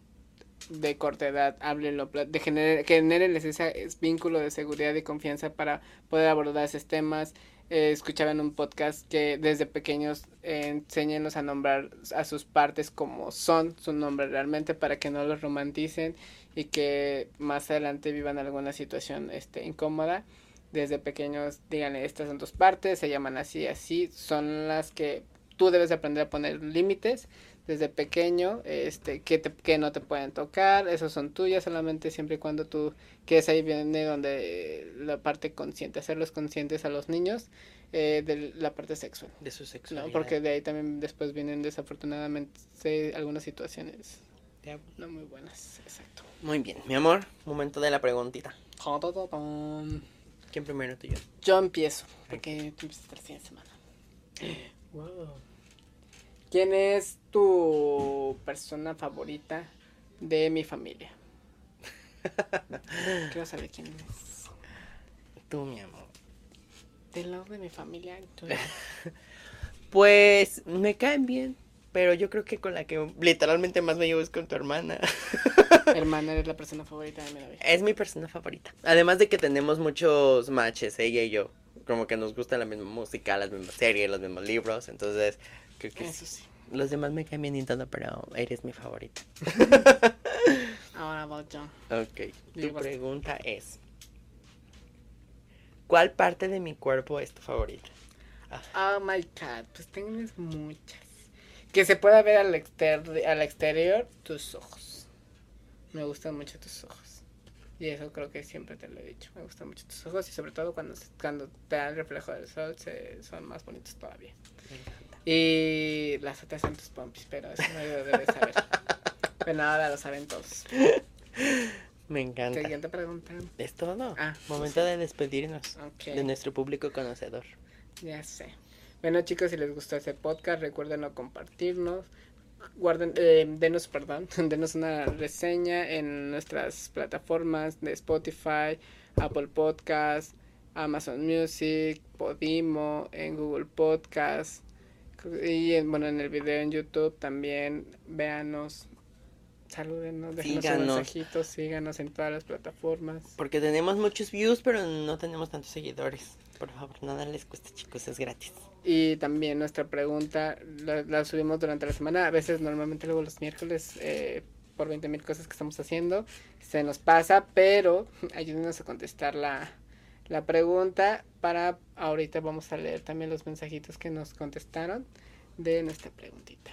de corta edad, háblenlo, de gener generen ese vínculo de seguridad y confianza para poder abordar esos temas. Eh, escuchaba en un podcast que desde pequeños eh, a nombrar a sus partes como son su nombre realmente para que no los romanticen y que más adelante vivan alguna situación este, incómoda. Desde pequeños díganle, estas son tus partes, se llaman así, así, son las que tú debes aprender a poner límites desde pequeño, este, que, te, que no te pueden tocar, esos son tuyas solamente siempre y cuando tú, que es ahí viene donde la parte consciente, hacerlos conscientes a los niños eh, de la parte sexual. De su sexualidad. ¿no? Porque de ahí también después vienen desafortunadamente algunas situaciones no muy buenas, exacto. Muy bien, mi amor, momento de la preguntita. ¿Quién primero tú y yo? Yo empiezo, porque tú empiezas la siguiente semana. Wow. ¿Quién es tu persona favorita de mi familia? Quiero saber quién es. Tú, mi amor. Del lado de mi familia, pues me caen bien. Pero yo creo que con la que literalmente más me llevo es con tu hermana. hermana es la persona favorita de mi vida. Es mi persona favorita. Además de que tenemos muchos matches, ella y yo. Como que nos gusta la misma música, las mismas series, los mismos libros. Entonces, creo que Eso sí. Los demás me caen bien y todo, pero eres mi favorita. Ahora voy yo. Ok. Tu pregunta es: ¿Cuál parte de mi cuerpo es tu favorita? Oh my god, pues tienes muchas que se pueda ver al, al exterior tus ojos. Me gustan mucho tus ojos. Y eso creo que siempre te lo he dicho. Me gustan mucho tus ojos y sobre todo cuando, cuando te dan el reflejo del sol se, son más bonitos todavía. Y las otras son tus pompis, pero eso no lo debes saber. pero ahora lo saben todos. Me encanta. Siguiente pregunta. ¿Es todo? Ah, Momento de despedirnos de nuestro público conocedor. Ya sé. Bueno chicos, si les gustó este podcast, recuerden no compartirnos. Guarden, eh, denos, perdón, denos una reseña en nuestras plataformas de Spotify, Apple Podcast, Amazon Music, Podimo, en Google Podcast y en, bueno en el video en YouTube también véanos, salúdenos, déjenos un mensajito, síganos en todas las plataformas. Porque tenemos muchos views, pero no tenemos tantos seguidores. Por favor, nada les cuesta, chicos, es gratis. Y también nuestra pregunta la, subimos durante la semana. A veces, normalmente, luego los miércoles, eh, por 20 mil cosas que estamos haciendo, se nos pasa, pero ayúdenos a contestar la, la pregunta. Para ahorita vamos a leer también los mensajitos que nos contestaron de nuestra preguntita.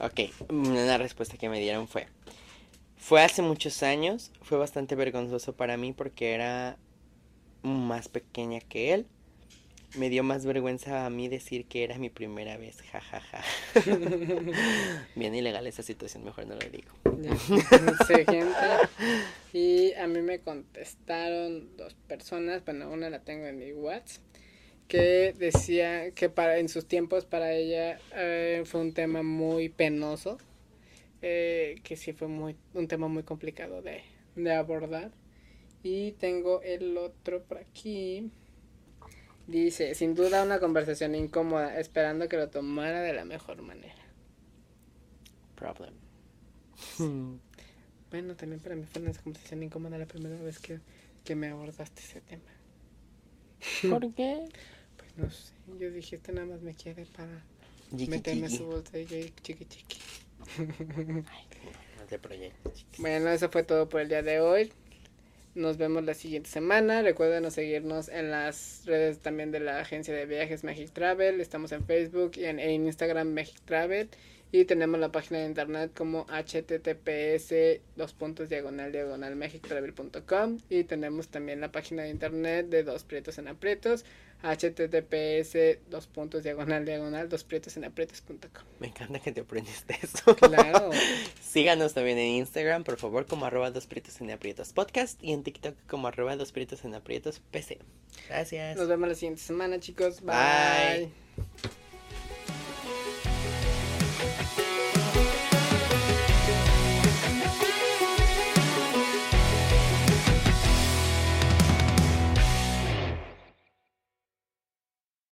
Ok, una respuesta que me dieron fue, fue hace muchos años, fue bastante vergonzoso para mí porque era más pequeña que él. Me dio más vergüenza a mí decir que era mi primera vez, jajaja. Bien ilegal esa situación, mejor no lo digo. Y a mí me contestaron dos personas, bueno, una la tengo en mi WhatsApp, que decía que para en sus tiempos para ella eh, fue un tema muy penoso, eh, que sí fue muy un tema muy complicado de, de abordar y tengo el otro por aquí. Dice, sin duda una conversación incómoda, esperando que lo tomara de la mejor manera. Problem. Bueno, también para mí fue una conversación incómoda la primera vez que, me abordaste ese tema. ¿Por qué? Pues no sé, yo dije, este nada más me quiere para meterme yiki. su bolsa y chiqui chiqui. No te proyectes. Bueno, eso fue todo por el día de hoy. Nos vemos la siguiente semana. Recuerden seguirnos en las redes también de la agencia de viajes Magic Travel. Estamos en Facebook y en, Instagram Magic Travel. Y tenemos la página de internet como https dos puntos diagonal diagonal magictravel.com y tenemos también la página de internet de dos prietos en aprietos https dos puntos diagonal diagonal dos prietos en aprietos.com Me encanta que te aprendiste eso. claro Síganos también en Instagram, por favor, como arroba dos prietos en aprietos podcast y en TikTok como arroba dos prietos en aprietos PC. Gracias. nos vemos la siguiente semana chicos Bye. bye.